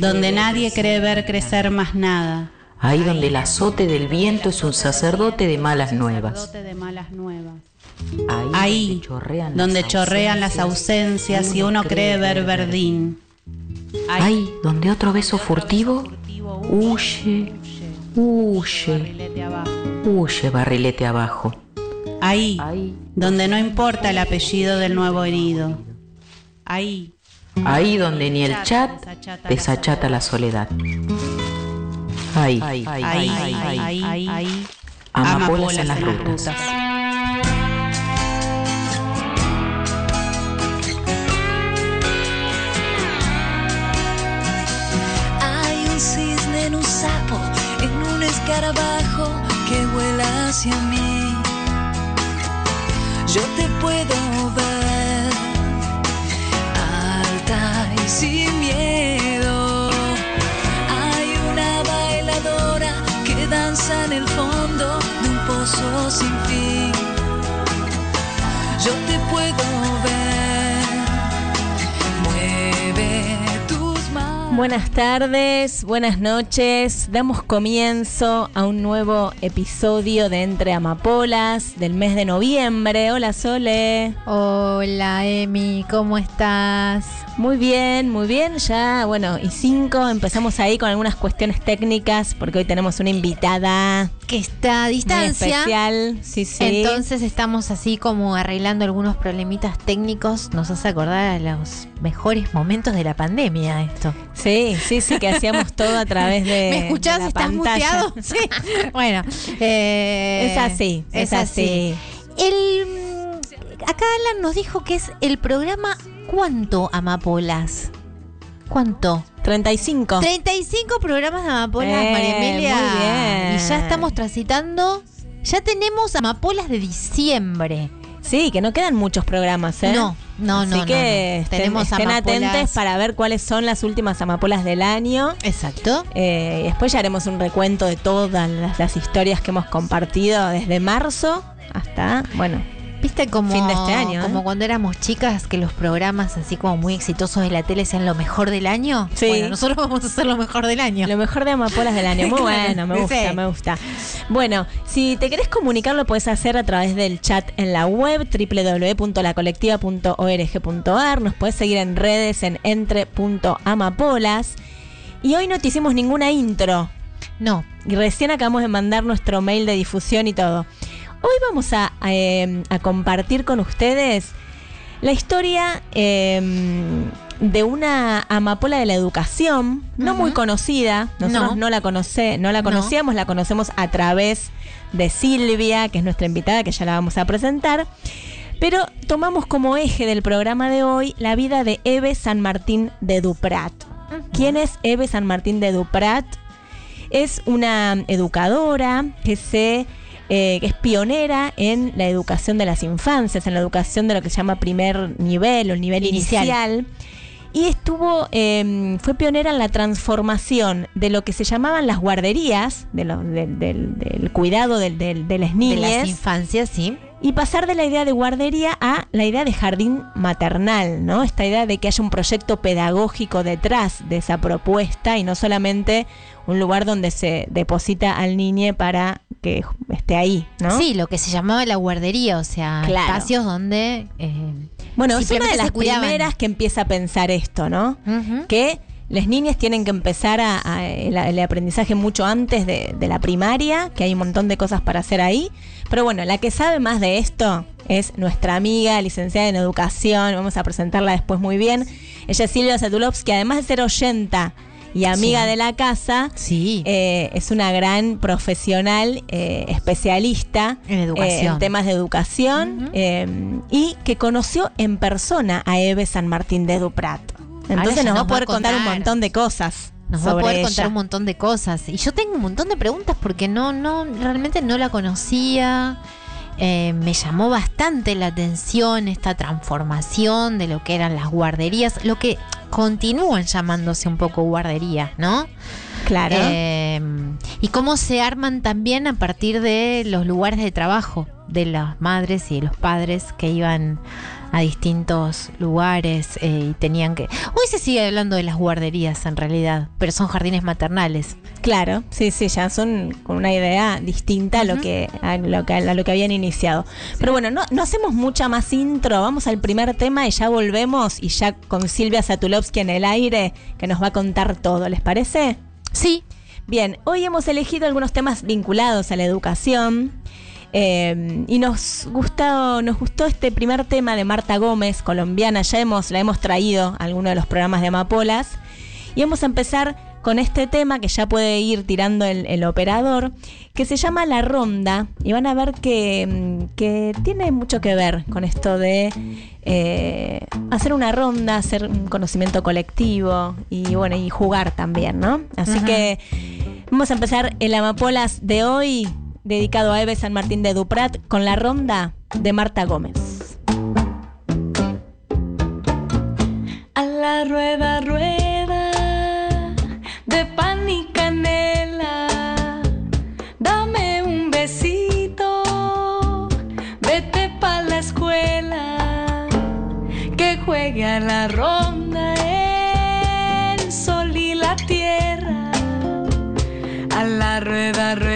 donde nadie cree ver crecer más nada. Ahí donde el azote del viento es un sacerdote de malas nuevas. Ahí donde chorrean las ausencias y uno cree ver verdín. Ahí donde otro beso furtivo huye, huye, huye barrilete abajo. Ahí donde no importa el apellido del nuevo herido. Ahí. Ahí donde ni el chat desachata la soledad. Ahí, ahí, ahí, ahí, ahí, ahí. Amapolas en las rutas. Hay un cisne en un sapo, en un escarabajo que vuela hacia mí. Yo te puedo ver sin miedo. Hay una bailadora que danza en el fondo de un pozo sin fin. Yo te puedo Buenas tardes, buenas noches. Damos comienzo a un nuevo episodio de Entre Amapolas del mes de noviembre. Hola Sole. Hola Emi, ¿cómo estás? Muy bien, muy bien. Ya, bueno, y cinco, empezamos ahí con algunas cuestiones técnicas porque hoy tenemos una invitada Que está a muy distancia. especial. Sí, sí. Entonces estamos así como arreglando algunos problemitas técnicos. Nos hace acordar a los mejores momentos de la pandemia esto. Sí, sí, sí, que hacíamos todo a través de. ¿Me escuchás? de la ¿Estás pantalla. muteado? Sí. bueno, eh, Es así, es así. El, acá Alan nos dijo que es el programa ¿Cuánto Amapolas? ¿Cuánto? 35. 35 programas de Amapolas, Eh, María Emilia. muy bien. Y ya estamos transitando. Ya tenemos Amapolas de diciembre. Sí, que no quedan muchos programas, ¿eh? No, no, Así no, no, que no. estén, Tenemos estén atentos para ver cuáles son las últimas amapolas del año. Exacto. Eh, y después ya haremos un recuento de todas las, las historias que hemos compartido desde marzo hasta, bueno, Viste como, Fin de este año, ¿eh? como cuando éramos chicas que los programas así como muy exitosos de la tele sean lo mejor del año. Sí. Bueno, nosotros vamos a hacer lo mejor del año. lo mejor de amapolas del año. Muy bueno, me sí. gusta, me gusta. Bueno, si te querés comunicar lo puedes hacer a través del chat en la web www.lacolectiva.org.ar. Nos puedes seguir en redes en entre.amapolas. Y hoy no te hicimos ninguna intro. No, Y recién acabamos de mandar nuestro mail de difusión y todo. Hoy vamos a, eh, a compartir con ustedes la historia eh, de una amapola de la educación, no muy conocida. Nosotros no, No. la conoce, no la No. conocíamos, la conocemos a través de Silvia, que es nuestra invitada, que ya la vamos a presentar. Pero tomamos como eje del programa de hoy la vida de Eve San Martín de Duprat. ¿Quién es Eve San Martín de Duprat? Es una educadora que se eh, que es pionera en la educación de las infancias, en la educación de lo que se llama primer nivel o el nivel inicial. Inicial. Y estuvo, eh, fue pionera en la transformación de lo que se llamaban las guarderías, de lo- del- cuidado de las de niñas, las infancias, sí. y pasar de la idea de guardería a la idea de jardín maternal, ¿no? Esta idea de que haya un proyecto pedagógico detrás de esa propuesta y no solamente un lugar donde se deposita al niño para que esté ahí, ¿no? Sí, lo que se llamaba la guardería, o sea, Claro. espacios donde... eh, Bueno, es una de las primeras que empieza a pensar esto, ¿no? Que las niñas tienen que empezar a, a- el, el aprendizaje mucho antes de, de la primaria, que hay un montón de cosas para hacer ahí. Pero bueno, la que sabe más de esto es nuestra amiga, licenciada en educación, vamos a presentarla después muy bien. Ella es Silvia Satulovsky, además de ser oyenta y amiga Sí. de la casa, Sí. eh, es una gran profesional, eh, especialista En educación. eh, en temas de educación eh, y que conoció en persona a Eve San Martín de Duprat. Entonces nos va a poder contar un montón de cosas. Nos va a poder ella. contar un montón de cosas. Y yo tengo un montón de preguntas porque no, no, realmente no la conocía. Eh, me llamó bastante la atención esta transformación de lo que eran las guarderías, lo que continúan llamándose un poco guarderías, ¿no? Claro. Eh, y cómo se arman también a partir de los lugares de trabajo de las madres y de los padres que iban a distintos lugares eh, y tenían que... Hoy se sigue hablando de las guarderías en realidad, pero son jardines maternales. Claro, sí, sí, ya son con una idea distinta a lo que a lo que, a lo que habían iniciado. Pero bueno, no, no hacemos mucha más intro, vamos al primer tema y ya volvemos y ya con Silvia Satulovsky en el aire que nos va a contar todo, ¿les parece? Sí, Bien, hoy hemos elegido algunos temas vinculados a la educación. Eh, y nos gustó, nos gustó este primer tema de Marta Gómez, colombiana. Ya hemos, la hemos traído a alguno de los programas de Amapolas. Y vamos a empezar con este tema que ya puede ir tirando el, el operador, que se llama La Ronda. Y van a ver que, mm, que tiene mucho que ver con esto de eh, hacer una ronda, hacer un conocimiento colectivo y bueno, y jugar también, ¿no? Así que vamos a empezar el Amapolas de hoy, dedicado a Eve San Martín de Duprat, con la ronda de Marta Gómez. A la rueda, rueda de pan y canela. Dame un besito, vete pa' la escuela. Que juegue a la ronda el sol y la tierra. A la rueda, ruedita,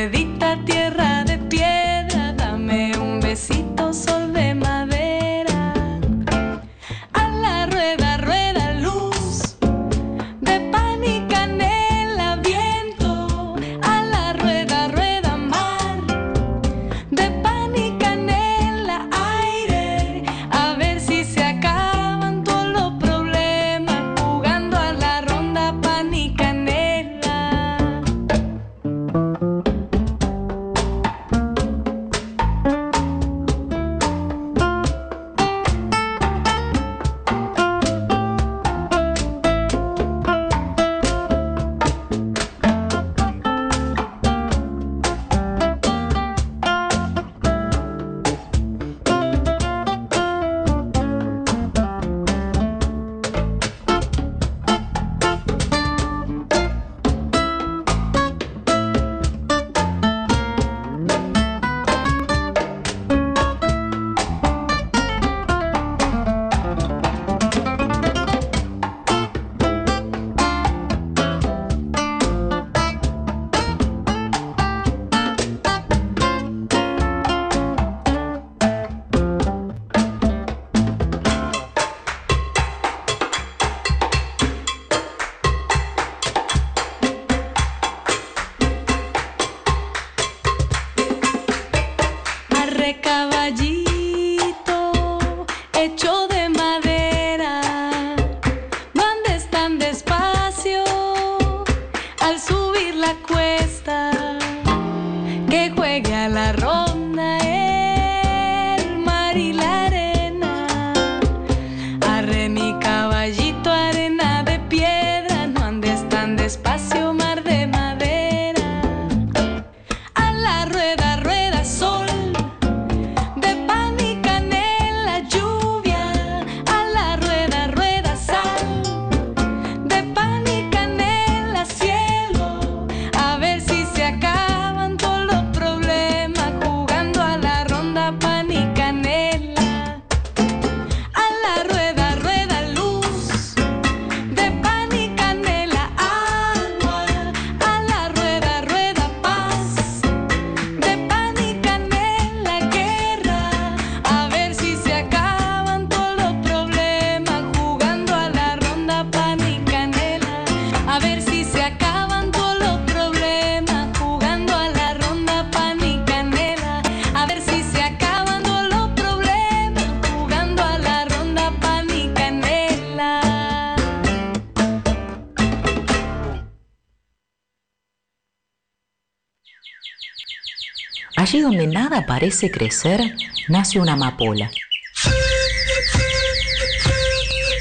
donde nada parece crecer, nace una amapola.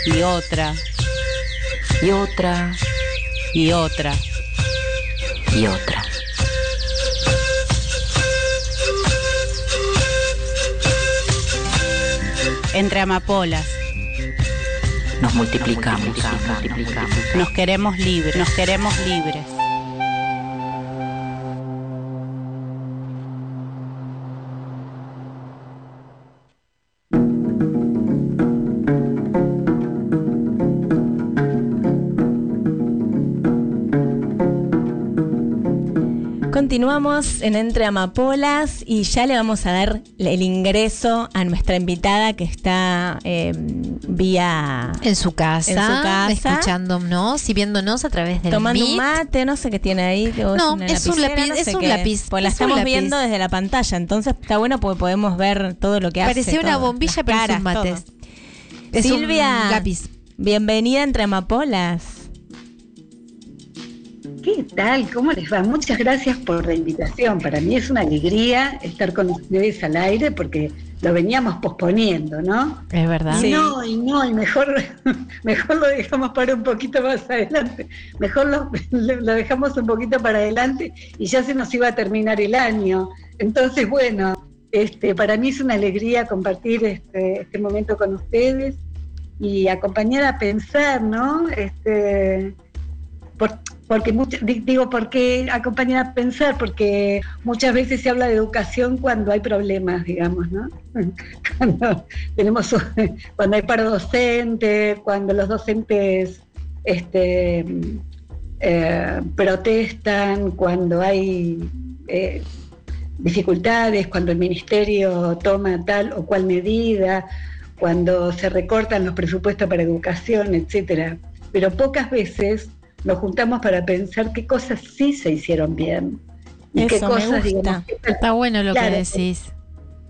Y otra, Y otra, y otra. y otra. Entre amapolas. Nos multiplicamos, multiplicamos. Nos queremos libres, nos queremos libres. Continuamos en Entre Amapolas y ya le vamos a dar el ingreso a nuestra invitada que está eh, vía en su casa, en su casa. escuchándonos y viéndonos a través del tomando Meet. un mate, no sé qué tiene ahí. No, es un lápiz, no es un qué. lápiz, Pues la es estamos viendo desde la pantalla, entonces está bueno porque podemos ver todo lo que hace. Parecía una todo, bombilla, pero es caras, un mate. Es un Silvia, lápiz. bienvenida Entre Amapolas. ¿Qué tal? ¿Cómo les va? Muchas gracias por la invitación. Para mí es una alegría estar con ustedes al aire porque lo veníamos posponiendo, ¿no? Es verdad. Y no, y no, y mejor, mejor lo dejamos para un poquito más adelante. Mejor lo, lo dejamos un poquito para adelante y ya se nos iba a terminar el año. Entonces, bueno, este, para mí es una alegría compartir este, este momento con ustedes y acompañar a pensar, ¿no? Este, por- porque mucho- di- digo, porque acompañar a pensar, porque muchas veces se habla de educación cuando hay problemas, digamos, ¿no? Cuando tenemos cuando hay paro docente, cuando los docentes este, eh, protestan, cuando hay eh, dificultades, cuando el ministerio toma tal o cual medida, cuando se recortan los presupuestos para educación, etcétera. Pero pocas veces nos juntamos para pensar qué cosas sí se hicieron bien y qué me cosas, gusta. digamos, qué Está bueno lo Claro. que decís.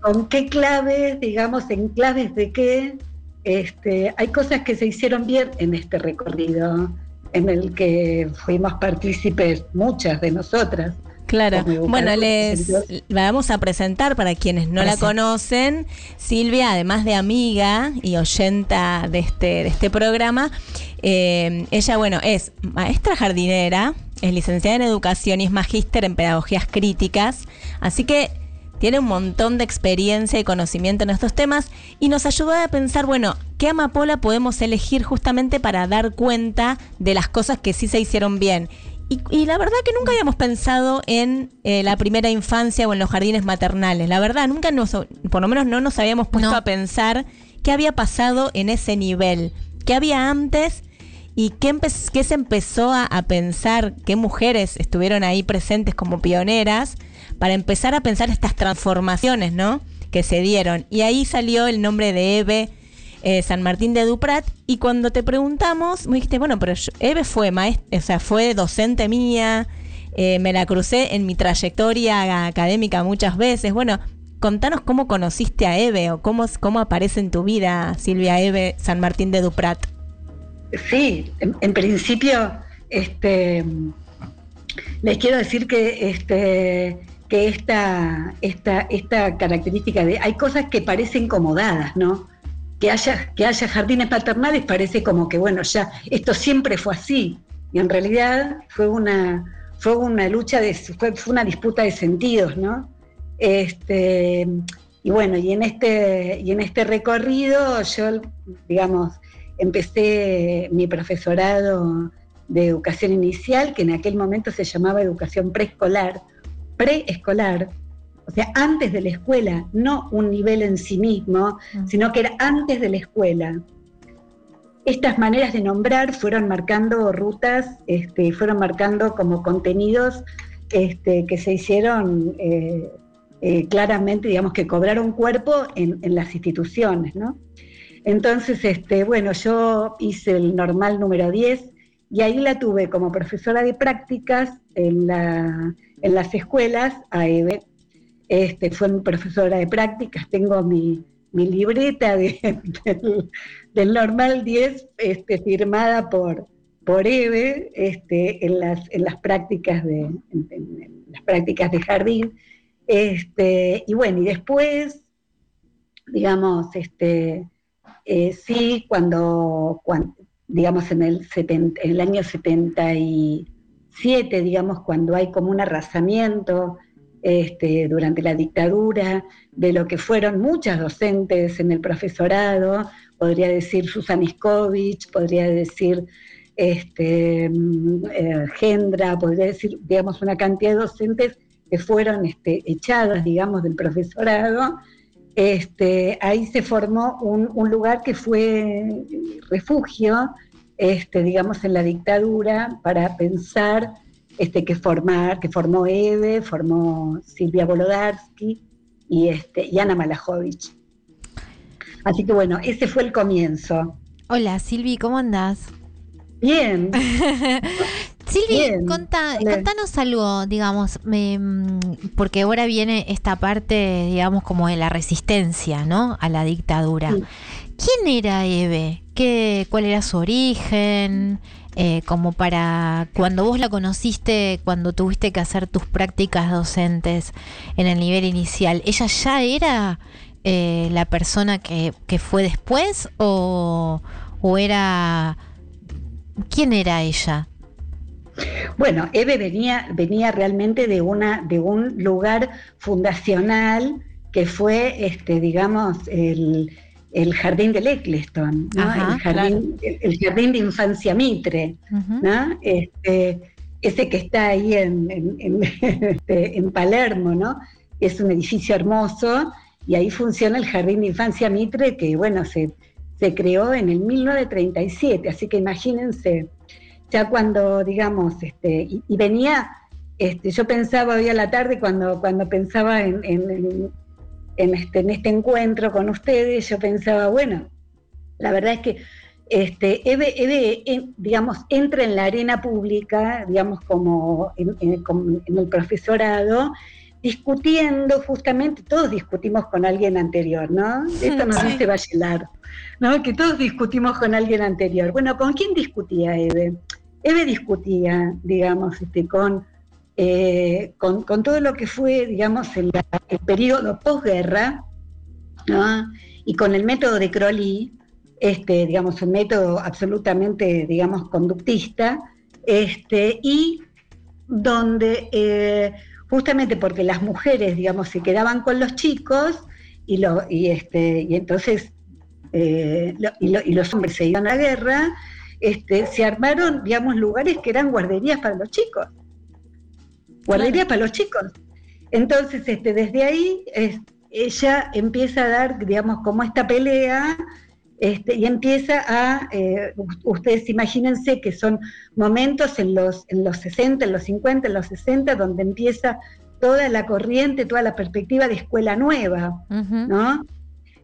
con qué claves, digamos, en claves de qué, este, hay cosas que se hicieron bien en este recorrido, en el que fuimos partícipes muchas de nosotras. Claro. Bueno, les vamos a presentar para quienes no la conocen. Silvia, además de amiga y oyenta de este, de este programa, eh, ella, bueno, es maestra jardinera, es licenciada en educación y es magíster en pedagogías críticas. Así que tiene un montón de experiencia y conocimiento en estos temas y nos ayudó a pensar, bueno, ¿qué amapola podemos elegir justamente para dar cuenta de las cosas que sí se hicieron bien? Y, y la verdad que nunca habíamos pensado en eh, la primera infancia o en los jardines maternales. La verdad, nunca nos, por lo menos no nos habíamos puesto No. a pensar qué había pasado en ese nivel, qué había antes y qué, se empezó a, pensar, qué mujeres estuvieron ahí presentes como pioneras para empezar a pensar estas transformaciones, ¿no? Que se dieron. Y ahí salió el nombre de Eve eh, San Martín de Duprat. Y cuando te preguntamos, me dijiste, bueno, pero Eve fue maestra, o sea, fue docente mía, eh, me la crucé en mi trayectoria académica muchas veces. Bueno, contanos cómo conociste a Eve o cómo, cómo aparece en tu vida Silvia Eve San Martín de Duprat. Sí, en, principio, este, les quiero decir que, este, que esta, esta, esta característica de hay cosas que parecen comodadas, ¿no? Que haya, que haya jardines paternales parece como que, bueno, ya esto siempre fue así. Y en realidad fue una, fue una lucha, de, fue, fue una disputa de sentidos, ¿no? Este, y bueno, y en este, y en este recorrido yo, digamos, empecé mi profesorado de educación inicial, que en aquel momento se llamaba educación preescolar, preescolar, o sea, antes de la escuela, no un nivel en sí mismo, sino que era antes de la escuela. Estas maneras de nombrar fueron marcando rutas, este, fueron marcando como contenidos este, que se hicieron eh, eh, claramente, digamos, que cobraron cuerpo en, en las instituciones, ¿no? Entonces, este, bueno, yo hice el normal número 10 y ahí la tuve como profesora de prácticas en, la, en las escuelas a Eve. Este, fue mi profesora de prácticas, tengo mi, mi libreta de- del, normal 10 este, firmada por, por Eve este, en, las, en las prácticas de, las prácticas de jardín. Este, y bueno, y después, digamos, este, eh, sí, cuando, cuan- digamos, en el, 70 en el año 77, digamos, cuando hay como un arrasamiento este, durante la dictadura de lo que fueron muchas docentes en el profesorado, podría decir Susan Iskovich, podría decir este, mm, eh, Gendra, podría decir, digamos, una cantidad de docentes que fueron este, echadas, digamos, del profesorado, este, ahí se formó un, un lugar que fue refugio, este, digamos, en la dictadura para pensar este, que formar, que formó Eve, formó Silvia Bolodarsky y, este, y Ana Malajovic. Así que bueno, ese fue el comienzo. Hola Silvi, ¿cómo andás? Bien. Silvi, contanos algo, digamos, porque ahora viene esta parte, digamos, como de la resistencia, ¿no? A la dictadura. ¿Quién era Eve? ¿Qué, ¿Cuál era su origen? Eh, como para cuando vos la conociste, cuando tuviste que hacer tus prácticas docentes en el nivel inicial, ¿ella ya era eh, la persona que, que fue después o, o era... ¿Quién era ella? Bueno, Eve venía, venía realmente de, una, de un lugar fundacional que fue, este, digamos, el, jardín del Eccleston, el, jardín, el, jardín de infancia Mitre, este, ese que está ahí en, este, en, Palermo, ¿no? Es un edificio hermoso y ahí funciona el jardín de infancia Mitre que, bueno, se, se creó en el 1937, así que imagínense ya cuando, digamos, este, y, venía, este, yo pensaba hoy a la tarde cuando, cuando pensaba en, este, en, este, encuentro con ustedes, yo pensaba, bueno, la verdad es que este, Eve, digamos, entra en la arena pública, digamos, como en, el profesorado, discutiendo justamente, todos discutimos con alguien anterior, ¿no? Esto nos dice Bachelard, ¿no? Que todos discutimos con alguien anterior. Bueno, ¿con quién discutía Eve? Eve discutía, digamos, este, eh, con, con, todo lo que fue, digamos, el, periodo posguerra, y con el método de Crowley, este, digamos, un método absolutamente, digamos, conductista, este, y donde eh, justamente porque las mujeres, digamos, se quedaban con los chicos y, lo, y, este, y entonces eh, y, los hombres se iban a la guerra, este, se armaron, digamos, lugares que eran guarderías para los chicos. Guarderías para los chicos. Entonces, este, desde ahí ella empieza a dar, digamos, como esta pelea este, y empieza a, eh, ustedes imagínense que son momentos en los, en los 60, en los 50, en los 60, donde empieza toda la corriente, toda la perspectiva de escuela nueva, ¿no?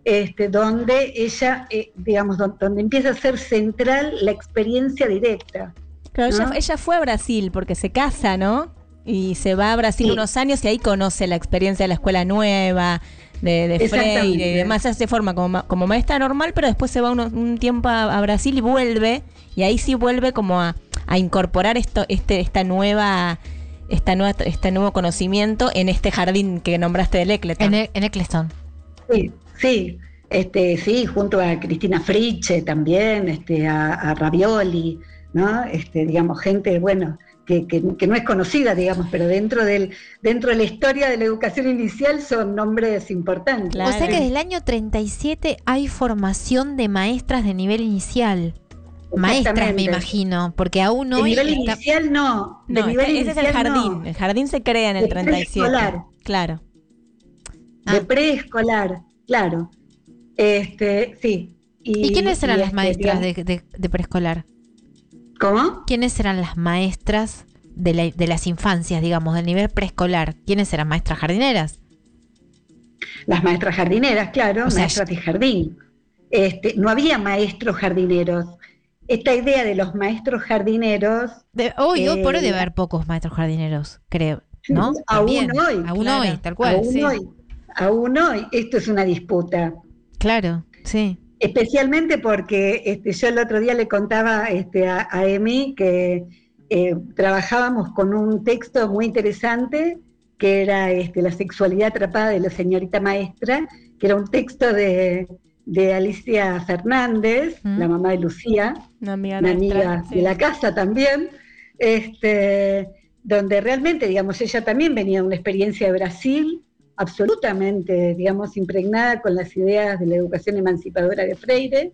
Este, donde ella, eh, digamos, donde, empieza a ser central la experiencia directa. Claro, ella, fue a Brasil porque se casa, ¿no? Y se va a Brasil unos años y ahí conoce la experiencia de la escuela nueva, de, de Freire y demás. se forma como, como maestra normal, pero después se va un tiempo a, Brasil y vuelve, y ahí sí vuelve como a, incorporar esto, este, esta nueva esta nueva, este nuevo conocimiento en este jardín que nombraste del Eccleston. En, en Eccleston. Sí, Sí, este, sí, junto a Cristina Friche también, este, a, Ravioli, ¿no? Este, digamos, gente, bueno, que, no es conocida, digamos, pero dentro del dentro de la historia de la educación inicial son nombres importantes. O sea que desde el año 37 hay formación de maestras de nivel inicial. Maestras, me imagino, porque aún hoy. De nivel inicial no. De nivel ese es el jardín. El jardín se crea en el 37. Preescolar. Claro. De ah. preescolar. Claro. Este, sí. ¿Y, quiénes eran las este, maestras de, preescolar? ¿Cómo? ¿Quiénes eran las maestras de, las infancias, digamos, del nivel preescolar? ¿Quiénes eran maestras jardineras? Las maestras jardineras, claro, maestras de jardín. Este, no había maestros jardineros. Esta idea de los maestros jardineros. hoy, hoy por hoy debe eh, haber pocos maestros jardineros, creo. ¿No? Aún hoy. Aún hoy, tal cual. Aún hoy aún hoy esto es una disputa. Claro, sí. Especialmente porque este, yo el otro día le contaba este, a, Emi que eh, trabajábamos con un texto muy interesante que era este, La sexualidad atrapada de la señorita maestra, que era un texto de, Alicia Fernández, mm. la mamá de Lucía, una amiga, de la casa también, este, donde realmente, digamos, ella también venía de una experiencia de Brasil, absolutamente, digamos, impregnada con las ideas de la educación emancipadora de Freire.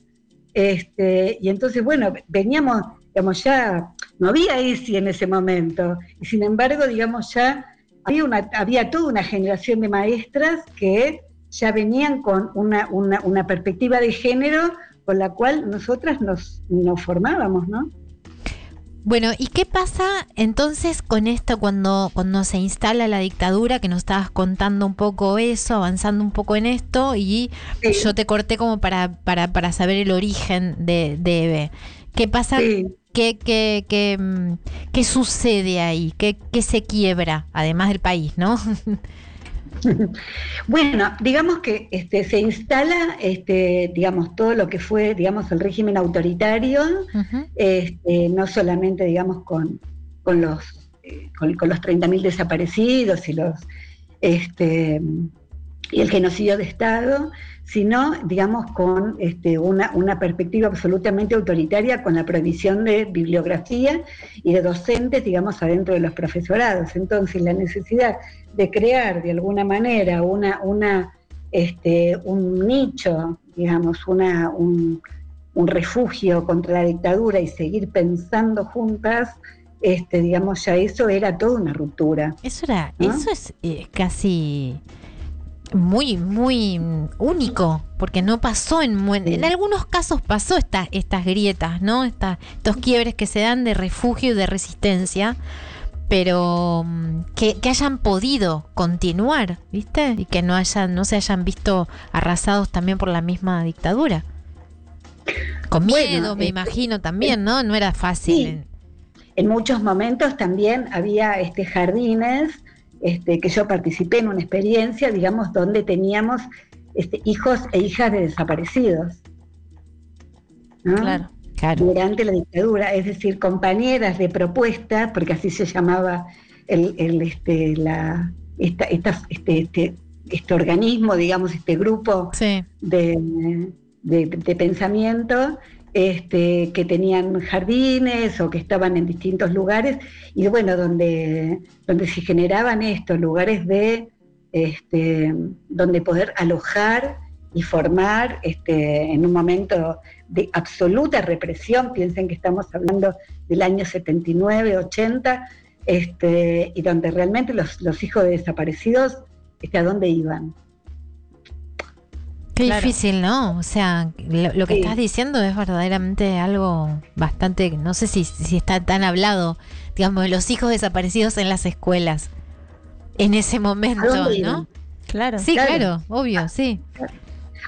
Este, y entonces, bueno, veníamos, digamos, ya, no había ESI en ese momento, y sin embargo, digamos, ya había, una, había toda una generación de maestras que ya venían con una, una, perspectiva de género con la cual nosotras nos, nos formábamos, ¿no? Bueno, ¿y qué pasa entonces con esto cuando, cuando se instala la dictadura? Que nos estabas contando un poco eso, avanzando un poco en esto, y yo te corté como para, para, para saber el origen de, de Eve. ¿Qué pasa? ¿Qué, qué, qué, mm, qué sucede ahí? ¿Qué, ¿Qué se quiebra, además del país, no? Bueno, digamos que este, se instala, este, digamos, todo lo que fue, digamos, el régimen autoritario, este, no solamente, digamos, con, con los, eh, con, los 30.000 desaparecidos y los, este, y el genocidio de Estado, sino, digamos, con este, una, una, perspectiva absolutamente autoritaria, con la prohibición de bibliografía y de docentes, digamos, adentro de los profesorados. Entonces, la necesidad de crear de alguna manera una, una, este, un nicho, digamos, una, un, refugio contra la dictadura y seguir pensando juntas, este, digamos, ya eso era toda una ruptura. Eso era, eso es eh, casi muy, muy único, porque no pasó en en algunos casos pasó esta, estas grietas, ¿no? estos quiebres que se dan de refugio y de resistencia, pero mm, que, hayan podido continuar, ¿viste? Y que no hayan, no se hayan visto arrasados también por la misma dictadura. Con miedo, me eh, imagino también, ¿no? No era fácil. En muchos momentos también había este jardines este, que yo participé en una experiencia, digamos, donde teníamos este, hijos e hijas de desaparecidos. Claro, Durante la dictadura, es decir, compañeras de propuesta, porque así se llamaba el, este, la, esta, este, este, este, organismo, digamos, este grupo de, de pensamiento, este, que tenían jardines o que estaban en distintos lugares, y bueno, donde, donde se generaban estos lugares de este, donde poder alojar y formar este, en un momento de absoluta represión, piensen que estamos hablando del año 79, 80, este, y donde realmente los, los hijos de desaparecidos, este, ¿a dónde iban? Qué difícil, ¿no? O sea, lo, que estás diciendo es verdaderamente algo bastante, no sé si, si está tan hablado, digamos, de los hijos desaparecidos en las escuelas en ese momento, ¿no? Claro. Sí, claro, obvio, ah, sí.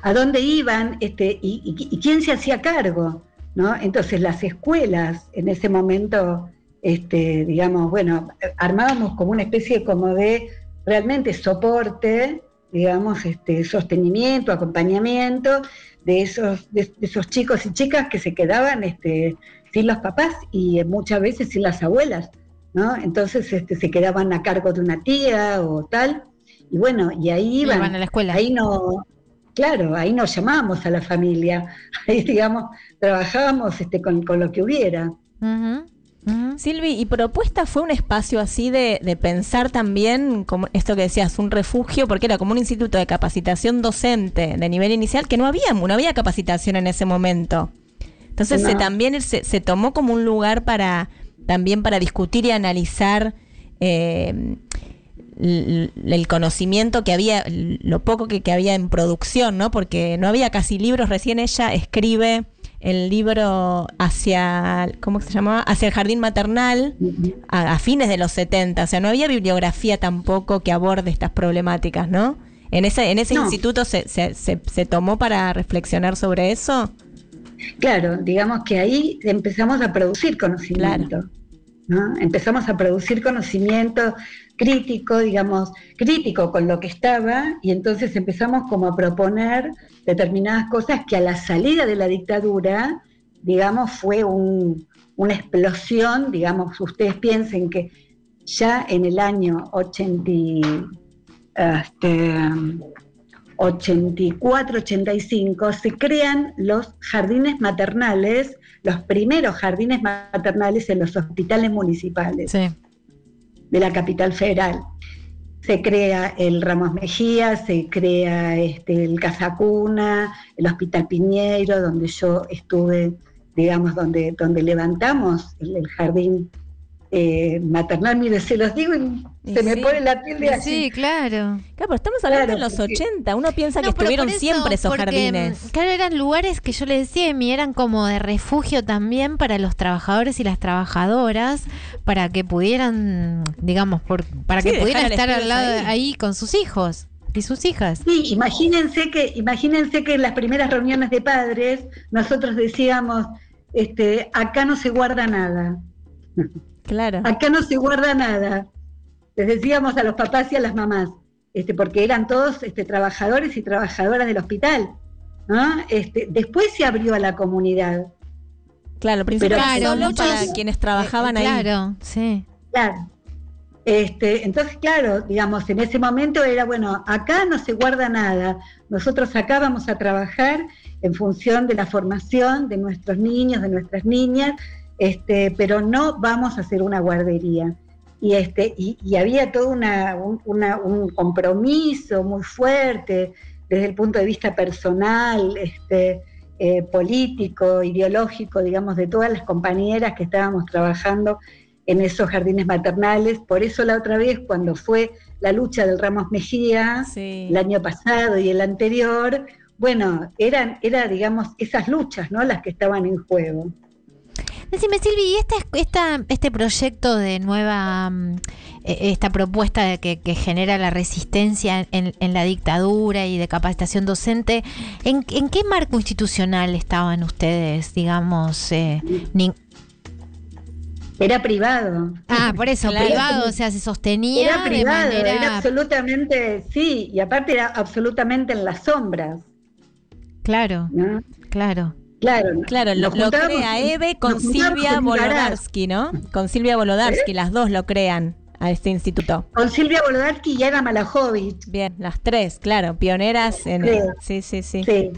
¿A dónde iban este, y, quién se hacía cargo? ¿no? Entonces las escuelas en ese momento, este, digamos, bueno, armábamos como una especie como de realmente soporte digamos, este, sostenimiento, acompañamiento de esos, de, esos chicos y chicas que se quedaban este, sin los papás y muchas veces sin las abuelas, ¿no? Entonces este, se quedaban a cargo de una tía o tal, y bueno, y ahí iban, a la escuela. ahí no, claro, ahí nos llamábamos a la familia, ahí digamos, trabajábamos este, con, con lo que hubiera. Silvi, ¿y propuesta fue un espacio así de, pensar también, como esto que decías, un refugio, porque era como un instituto de capacitación docente de nivel inicial, que no había, no había capacitación en ese momento. Entonces se, también se, tomó como un lugar para también para discutir y analizar eh, el, conocimiento que había, lo poco que, que había en producción, ¿no? Porque no había casi libros, recién ella escribe el libro hacia, ¿cómo se llamaba? Hacia el jardín maternal a, fines de los 70. O sea, no había bibliografía tampoco que aborde estas problemáticas, ¿no? ¿En ese, en ese instituto se, se, se, tomó para reflexionar sobre eso? Claro, digamos que ahí empezamos a producir conocimiento. ¿no? Empezamos a producir conocimiento crítico, digamos, crítico con lo que estaba, y entonces empezamos como a proponer determinadas cosas que a la salida de la dictadura, digamos, fue una explosión, digamos, ustedes piensen que ya en el año 80, 84, 85 se crean los jardines maternales, los primeros jardines maternales en los hospitales municipales de la capital federal. Se crea el Ramos Mejía, se crea este, el Casacuna, el Hospital Piñeiro, donde yo estuve, digamos, donde, donde levantamos el, jardín eh, maternal, mire, se los digo y, se me pone la piel de así. Sí, claro. Claro, pero estamos hablando de los 80. Uno piensa que No, estuvieron eso, siempre esos porque, jardines. mm, Claro, eran lugares que yo le decía, Emi, eran como de refugio también para los trabajadores y las trabajadoras, para que pudieran, digamos, por, para Sí, que pudieran estar al lado ahí. ahí. con sus hijos y sus hijas. Sí, imagínense que, imagínense que en las primeras reuniones de padres nosotros decíamos, este, acá no se guarda nada, Claro. acá no se guarda nada. Les decíamos a los papás y a las mamás, este, porque eran todos este, trabajadores y trabajadoras del hospital. ¿no? Este, después se abrió a la comunidad. Claro, principalmente Claro, solo muchos- quienes trabajaban Eh, ahí. Claro, sí. Claro. Este, entonces, claro, digamos, en ese momento era, bueno, acá no se guarda nada, nosotros acá vamos a trabajar en función de la formación de nuestros niños, de nuestras niñas, este, pero no vamos a hacer una guardería. Y, este, y, y había todo una, un, una- un compromiso muy fuerte desde el punto de vista personal, este, eh, político, ideológico, digamos, de todas las compañeras que estábamos trabajando en esos jardines maternales. Por eso la otra vez, cuando fue la lucha del Ramos Mejía, Sí. el año pasado y el anterior, bueno, eran, era, digamos, esas luchas, ¿no? Las que estaban en juego. Decime, Silvi, ¿y esta, esta, este proyecto de nueva, mm, eh, esta propuesta de que, que genera la resistencia en, en la dictadura y de capacitación docente, ¿en, en qué marco institucional estaban ustedes, digamos? eh, Era privado. ah, por eso, Claro. privado, o sea, se sostenía Era privado, de era absolutamente, sí, y aparte era absolutamente en las sombras, Claro, ¿no? claro. Claro, Claro, lo, lo crea Eve con Silvia. Volodarsky, ¿no? Con Silvia Volodarsky, las dos lo crean a este instituto. Con Silvia Bolodarsky y Ana Malajovic. Bien, las tres, claro, pioneras en Sí. sí, sí, sí, Sí.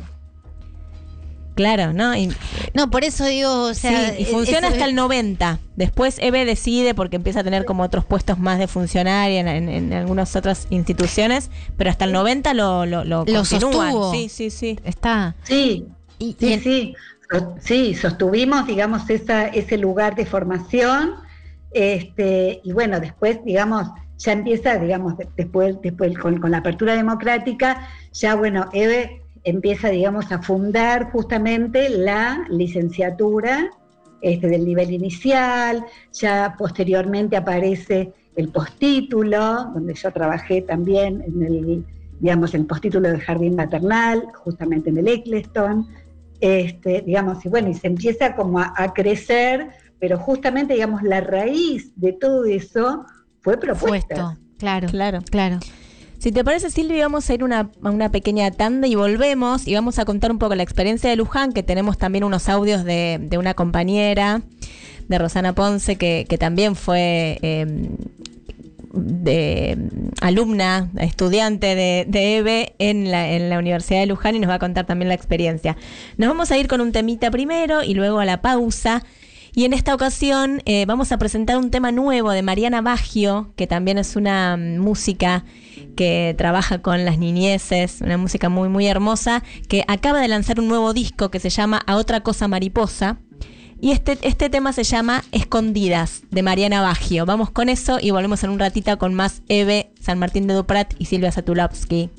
Claro, ¿no? Y, No, por eso digo, o sea... sí, y funciona es- hasta el 90. Después Eve decide porque empieza a tener como otros puestos más de funcionaria en, en- en algunas otras instituciones, pero hasta el 90 lo, lo, lo, Lo continúan. sostuvo. Sí, sí, sí. Está... Sí, Y, y sí, en- sí. So- Sí, sostuvimos, digamos, esa, ese lugar de formación. Este, y bueno, después, digamos, ya empieza, digamos, de- después, después con, con la apertura democrática, ya, bueno, Eve empieza, digamos, a fundar justamente la licenciatura este, del nivel inicial, ya posteriormente aparece el postítulo, donde yo trabajé también en el, digamos, el postítulo de jardín maternal, justamente en el Eccleston, este, digamos, y bueno, y se empieza como a, a crecer, pero justamente, digamos, la raíz de todo eso fue propuesta. claro, Claro. claro. Si te parece, Silvia, vamos a ir una, a una pequeña tanda y volvemos y vamos a contar un poco la experiencia de Luján, que tenemos también unos audios de, de una compañera, de Rosana Ponce, que, que también fue eh, de alumna, estudiante de, de EVE en la, en la Universidad de Luján y nos va a contar también la experiencia. Nos vamos a ir con un temita primero y luego a la pausa. Y en esta ocasión eh, vamos a presentar un tema nuevo de Mariana Baggio, que también es una música que trabaja con las niñeces, una música muy muy hermosa, que acaba de lanzar un nuevo disco que se llama A otra cosa mariposa. Y este, este tema se llama Escondidas, de Mariana Baggio. Vamos con eso y volvemos en un ratito con más Eve, San Martín de Duprat y Silvia Satulovsky.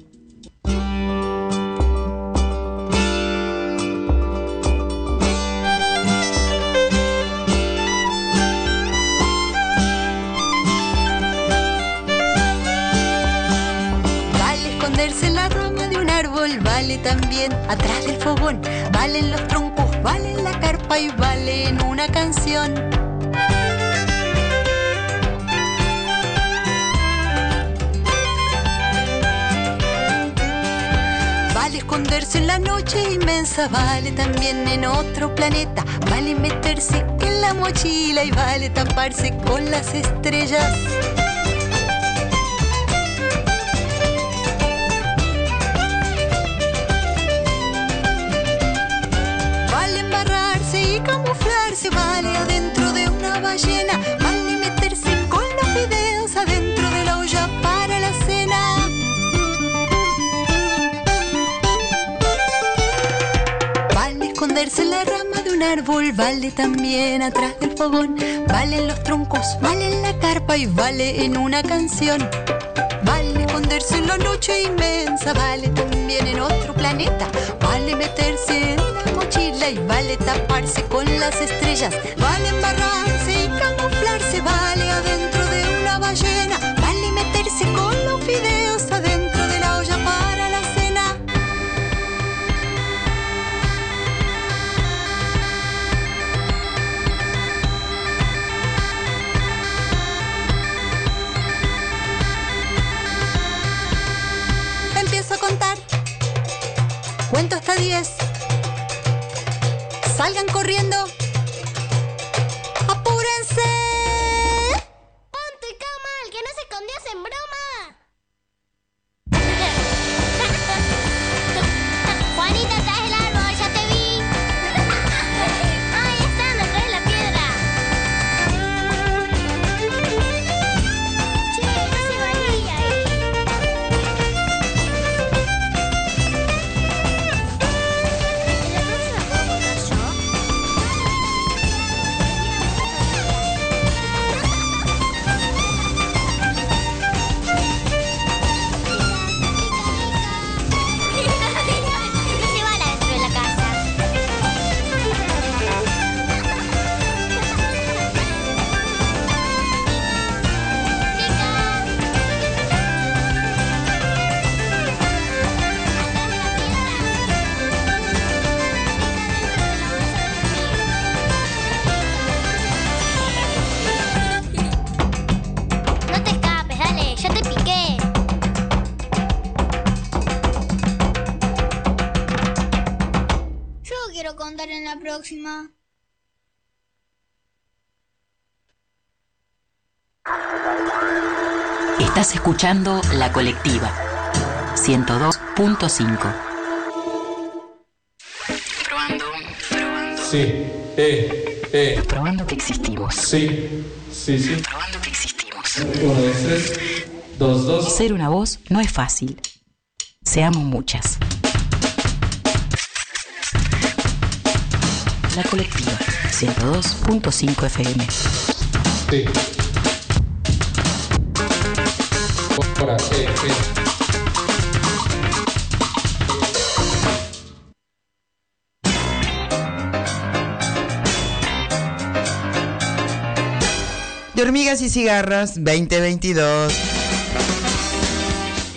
También atrás del fogón, valen los troncos, vale la carpa y vale en una canción. Vale esconderse en la noche inmensa, vale también en otro planeta, vale meterse en la mochila y vale taparse con las estrellas. Y camuflarse, vale adentro de una ballena, vale meterse con los fideos adentro de la olla para la cena. Vale esconderse en la rama de un árbol, vale también atrás del fogón, vale en los troncos, vale en la carpa y vale en una canción. Vale esconderse en la noche inmensa, vale también en otro planeta, vale meterse en la mochila y vale taparse con las estrellas, vale embarrarse y camuflarse, vale adentro 10. Salgan corriendo. Escuchando La Colectiva 102.5. Probando, probando. Sí, eh, eh, Probando que existimos. sí, sí, sí. Probando que existimos. Uno, dos, tres, dos, dos. Ser una voz no es fácil. Seamos muchas. La Colectiva 102.5 FM. Sí. De hormigas y cigarros 2022.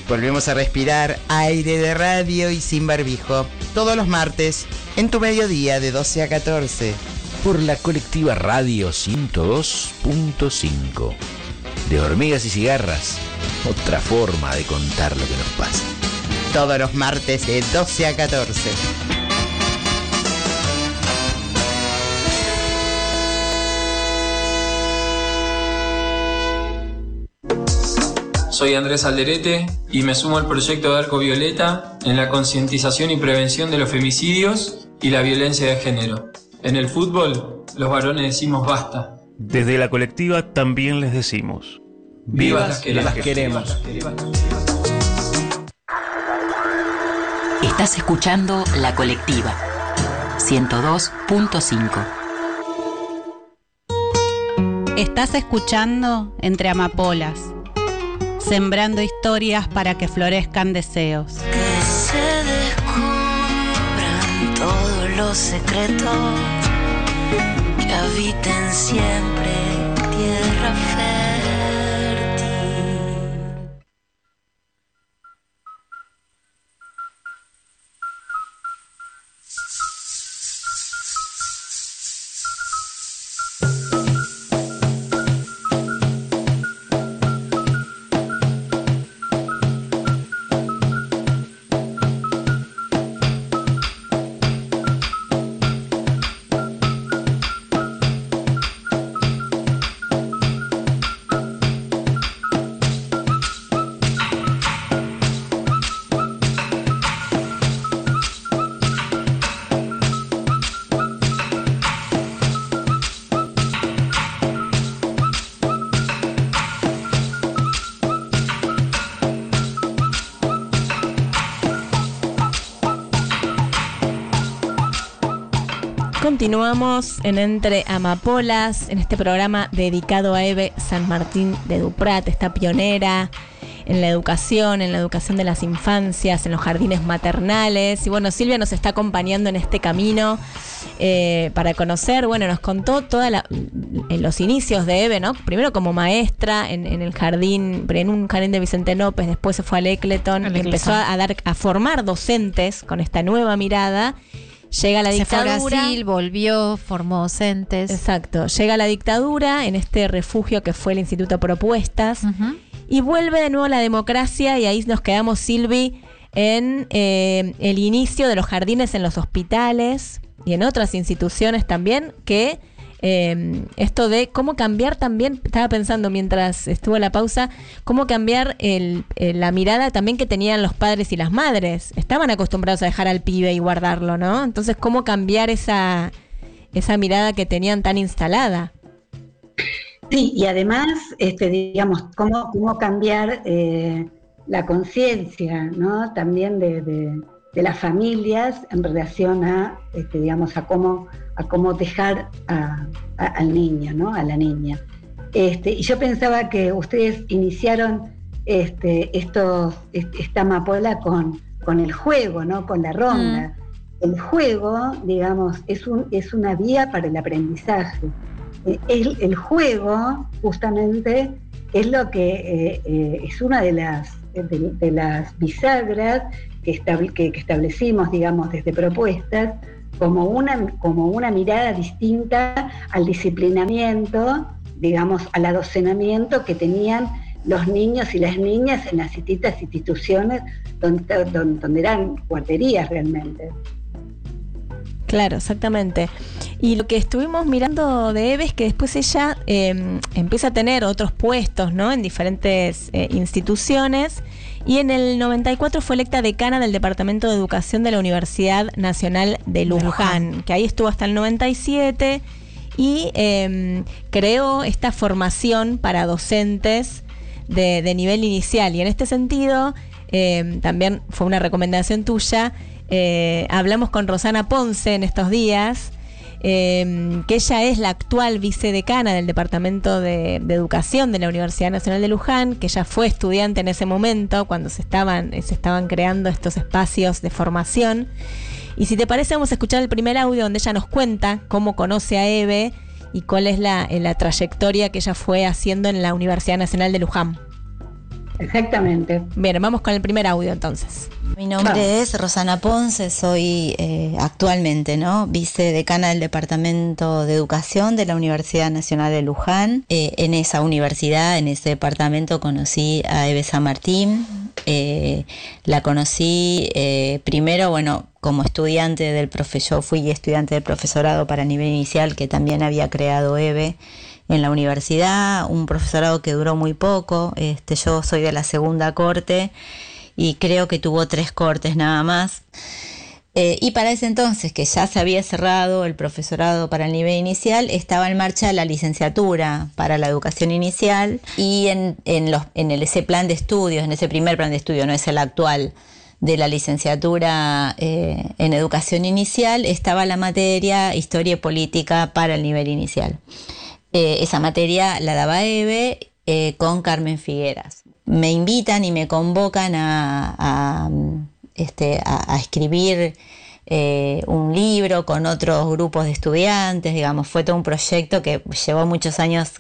Volvemos a respirar aire de radio y sin barbijo. Todos los martes, en tu mediodía de 12 a 14. por la colectiva Radio 102.5. De hormigas y cigarras, otra forma de contar lo que nos pasa. Todos los martes de 12 a 14. Soy Andrés Alderete y me sumo al proyecto de Arco Violeta en la concientización y prevención de los femicidios y la violencia de género. En el fútbol, los varones decimos basta. Desde la colectiva también les decimos. ¡Viva las queremos! las queremos. Estás escuchando La Colectiva 102.5. Estás escuchando Entre Amapolas, sembrando historias para que florezcan deseos. Que se descubran todos los secretos que habiten siempre tierra fértil. Continuamos en Entre Amapolas, en este programa dedicado a Eve San Martín de Duprat, esta pionera en la educación, en la educación de las infancias, en los jardines maternales. Y bueno, Silvia nos está acompañando en este camino eh, para conocer, bueno, nos contó todos los inicios de Eve, ¿no? Primero como maestra en, el jardín, en un jardín de Vicente López, después se fue al Eccleton, y empezó a, dar, a formar docentes con esta nueva mirada. Llega la dictadura. Se fue a Brasil, volvió, formó docentes. Exacto. Llega la dictadura en este refugio que fue el Instituto Propuestas. Y vuelve de nuevo la democracia y ahí nos quedamos, Silvi, en eh, el inicio de los jardines en los hospitales y en otras instituciones también, que eh, esto de cómo cambiar también, estaba pensando mientras estuvo la pausa, cómo cambiar la mirada también que tenían los padres y las madres. Estaban acostumbrados a dejar al pibe y guardarlo, ¿no? Entonces, cómo cambiar esa, esa mirada que tenían tan instalada. Sí, y además, este, digamos, cómo, cómo cambiar eh, la conciencia, ¿no? También de, las familias en relación a, este, digamos, a cómo, a cómo dejar al niño, ¿no? A la niña. Este, y yo pensaba que ustedes iniciaron este, estos, esta amapola con, con el juego, ¿no? Con la ronda. Mm. El juego, digamos, es, un, es una vía para el aprendizaje el, juego justamente es lo que eh, eh, es una de las, de, las bisagras que, que, establecimos, digamos, desde propuestas, como una, como una mirada distinta al disciplinamiento, digamos, al adocenamiento que tenían los niños y las niñas en las distintas instituciones donde, donde eran guarderías realmente. Claro, exactamente. Y lo que estuvimos mirando de Eve es que después ella em, empieza a tener otros puestos, ¿no? En diferentes eh, instituciones. Y en el 94 fue electa decana del Departamento de Educación de la Universidad Nacional de Luján, que ahí estuvo hasta el 97 y em, creó esta formación para docentes de, nivel inicial. Y en este sentido, em, también fue una recomendación tuya eh, hablamos con Rosana Ponce en estos días, em, que ella es la actual vicedecana del Departamento de, Educación de la Universidad Nacional de Luján, que ella fue estudiante en ese momento, cuando se estaban, se estaban creando estos espacios de formación. Y si te parece, vamos a escuchar el primer audio donde ella nos cuenta cómo conoce a Eve y cuál es la, la trayectoria que ella fue haciendo en la Universidad Nacional de Luján. Exactamente. Bien, vamos con el primer audio entonces. Mi nombre es Rosana Ponce, soy eh, actualmente ¿no? vicedecana del Departamento de Educación de la Universidad Nacional de Luján. Eh, en esa universidad, en ese departamento, conocí a Eve San Martín. Eh, la conocí primero, bueno, como estudiante del profesor, fui estudiante del profesorado para nivel inicial que también había creado Eve en la universidad, un profesorado que duró muy poco. Este, yo soy de la segunda corte y creo que tuvo tres cortes nada más. Eh, y para ese entonces, que ya se había cerrado el profesorado para el nivel inicial, estaba en marcha la licenciatura para la educación inicial y en, en, los, en ese plan de estudios, en ese primer plan de estudio, no es el actual, de la licenciatura eh, en educación inicial, estaba la materia historia y política para el nivel inicial. Eh, esa materia la daba Eve eh, con Carmen Figueras. Me invitan y me convocan a, este, escribir eh, un libro con otros grupos de estudiantes, digamos, fue todo un proyecto que llevó muchos años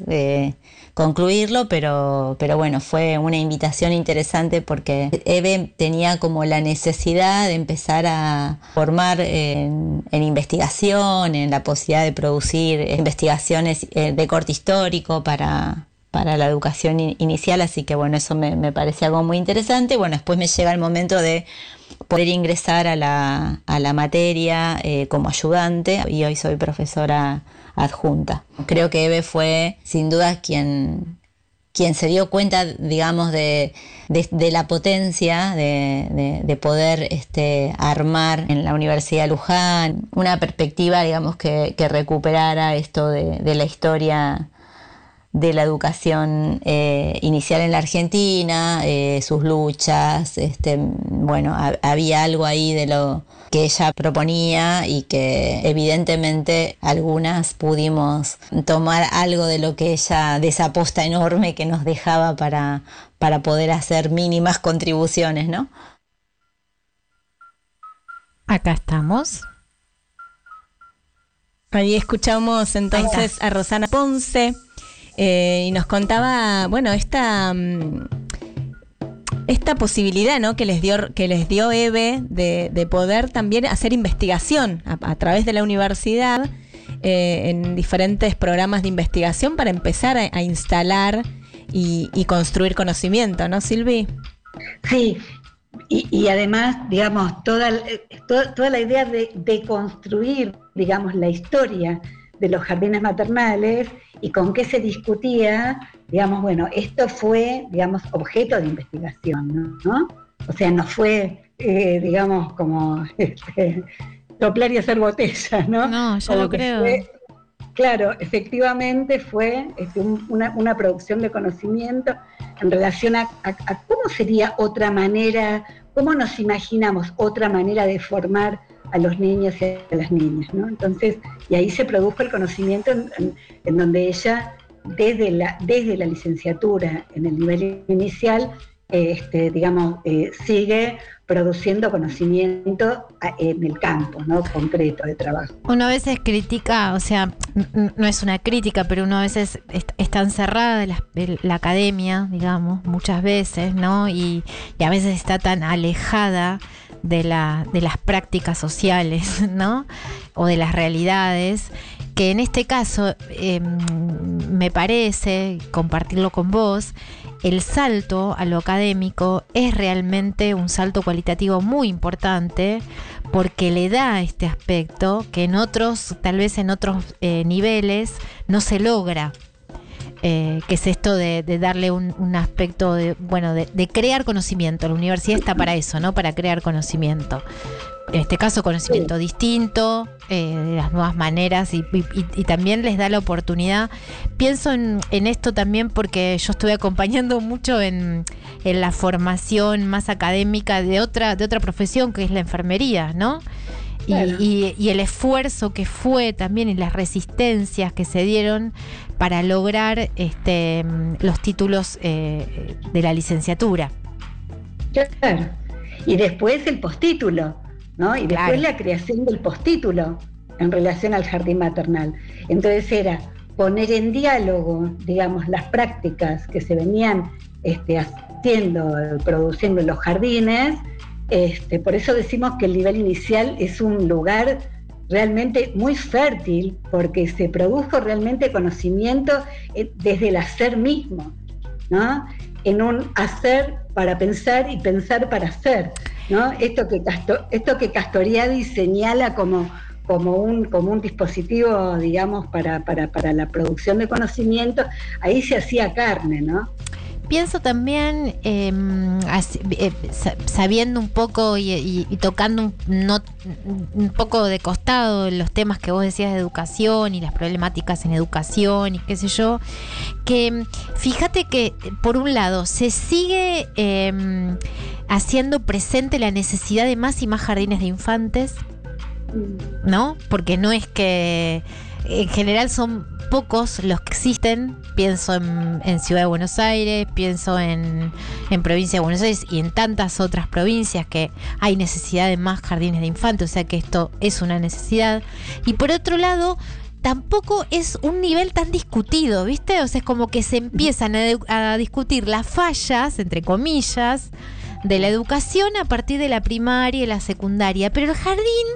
concluirlo, pero, pero bueno, fue una invitación interesante porque Eve tenía como la necesidad de empezar a formar en, investigación, en la posibilidad de producir investigaciones eh, de corte histórico para, para la educación inicial, así que bueno, eso me, parecía algo muy interesante. Bueno, después me llega el momento de poder ingresar a la, a la materia eh, como ayudante y hoy soy profesora adjunta. Creo que Eve fue sin duda quien, quien se dio cuenta, digamos, de, la potencia de, poder este, armar en la Universidad de Luján una perspectiva, digamos, que, recuperara esto de, la historia de la educación eh, inicial en la Argentina, eh, sus luchas, este, bueno, ha- había algo ahí de lo que ella proponía y que evidentemente algunas pudimos tomar algo de lo que ella, de esa aposta enorme que nos dejaba para, para poder hacer mínimas contribuciones, ¿no? Acá estamos. Ahí escuchamos entonces a Rosana Ponce eh, y nos contaba, bueno, esta, mm, esta posibilidad ¿no? que, les dio, que les dio Eve de, de poder también hacer investigación a, través de la universidad eh, en diferentes programas de investigación para empezar a, instalar y, construir conocimiento, ¿no, Silvi? Sí, y, además, digamos, toda, eh, to- toda la idea de, de construir, digamos, la historia de los jardines maternales y con qué se discutía, digamos, bueno, esto fue, digamos, objeto de investigación, ¿no? O sea, no fue, eh, digamos, como este, soplar y hacer botella, ¿no? No, Como lo creo. fue- Claro, efectivamente fue este, un- una, una producción de conocimiento en relación a, a- a cómo sería otra manera, cómo nos imaginamos otra manera de formar a los niños y a las niñas, ¿no? Entonces, y ahí se produjo el conocimiento en, donde ella, desde la, desde la licenciatura, en el nivel inicial, eh, este, digamos, eh, sigue produciendo conocimiento en el campo, ¿no? Concreto de trabajo. Uno a veces critica, o sea, no es una crítica, pero uno a veces est- está encerrada de la, de la academia, digamos, muchas veces, ¿no? Y, y a veces está tan alejada de, de las prácticas sociales, ¿no? O de las realidades, que en este caso eh, me parece, compartirlo con vos, el salto a lo académico es realmente un salto cualitativo muy importante porque le da este aspecto que en otros, tal vez en otros eh, niveles, no se logra. Eh, que es esto de, darle un, un aspecto de, bueno, de, crear conocimiento. La universidad está para eso, ¿no? Para crear conocimiento. En este caso, conocimiento distinto, eh, de las nuevas maneras y, también les da la oportunidad. Pienso en, en esto también porque yo estuve acompañando mucho en, en la formación más académica de otra, de otra profesión que es la enfermería, ¿no? Y, Claro. y- y el esfuerzo que fue también y las resistencias que se dieron para lograr este, los títulos eh, de la licenciatura. Claro. Y después el postítulo, ¿no? Y después la creación del postítulo en relación al jardín maternal. Entonces era poner en diálogo, digamos, las prácticas que se venían este, haciendo, produciendo en los jardines. Este, por eso decimos que el nivel inicial es un lugar realmente muy fértil, porque se produjo realmente conocimiento eh, desde el hacer mismo. ¿no? En un hacer para pensar y pensar para hacer, ¿no? Esto que, Casto- esto que Castoriadi señala como, como, un, como un dispositivo, digamos, para, para, para la producción de conocimiento, ahí se hacía carne, ¿no? Pienso también, así- eh, sa- sabiendo un poco y, tocando un, un poco de costado los temas que vos decías de educación y las problemáticas en educación y qué sé yo, que mm, fíjate que por un lado se sigue eh, haciendo presente la necesidad de más y más jardines de infantes, ¿no? Porque no es que en general son pocos los que existen. Pienso en, en Ciudad de Buenos Aires, pienso en, en provincia de Buenos Aires y en tantas otras provincias que hay necesidad de más jardines de infantes, o sea que esto es una necesidad. Y por otro lado, tampoco es un nivel tan discutido, ¿viste? O sea, es como que se empiezan a, discutir las fallas, entre comillas, de la educación a partir de la primaria y la secundaria, pero el jardín,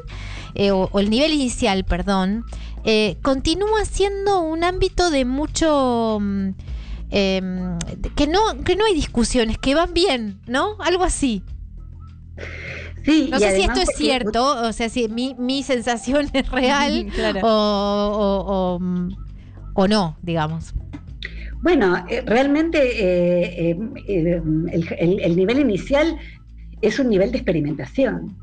eh, o el nivel inicial, perdón, eh, continúa siendo un ámbito de mucho... mm, em, que no que no hay discusiones, que van bien, ¿no? Algo así. Sí, No sé si esto es cierto, o sea, si mi, mi sensación es real Claro. o, o- o, o no, digamos. Bueno, eh, realmente eh, eh, eh, el nivel inicial es un nivel de experimentación,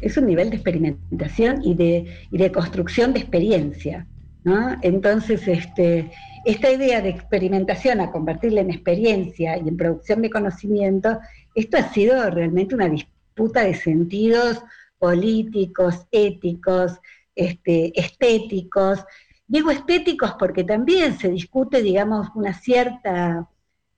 es un nivel de experimentación y de, y de construcción de experiencia. ¿no? Entonces, este, esta idea de experimentación a convertirla en experiencia y en producción de conocimiento, esto ha sido realmente una disputa de sentidos políticos, éticos, este, estéticos. Digo estéticos porque también se discute, digamos, una cierta,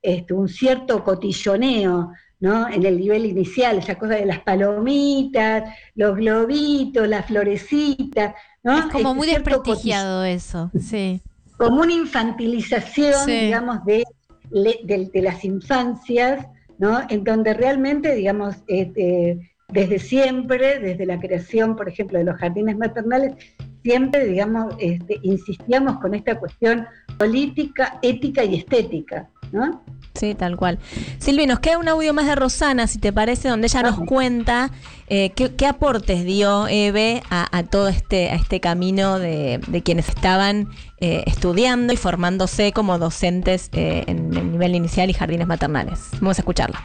este, un cierto cotilloneo ¿no? En el nivel inicial, esa cosa de las palomitas, los globitos, las florecitas, ¿no? Es como muy desprestigiado eso, sí. como una infantilización, Sí. digamos, de, le- de- de las infancias, ¿no? En donde realmente, digamos, este, desde siempre, desde la creación, por ejemplo, de los jardines maternales, siempre, digamos, este, insistíamos con esta cuestión política, ética y estética, ¿no? Sí, tal cual. Silvi, nos queda un audio más de Rosana, si te parece, donde ella nos cuenta eh, qué, qué aportes dio Eve a, a todo este, a este camino de, de quienes estaban eh, estudiando y formándose como docentes eh, en el nivel inicial y jardines maternales. Vamos a escucharla.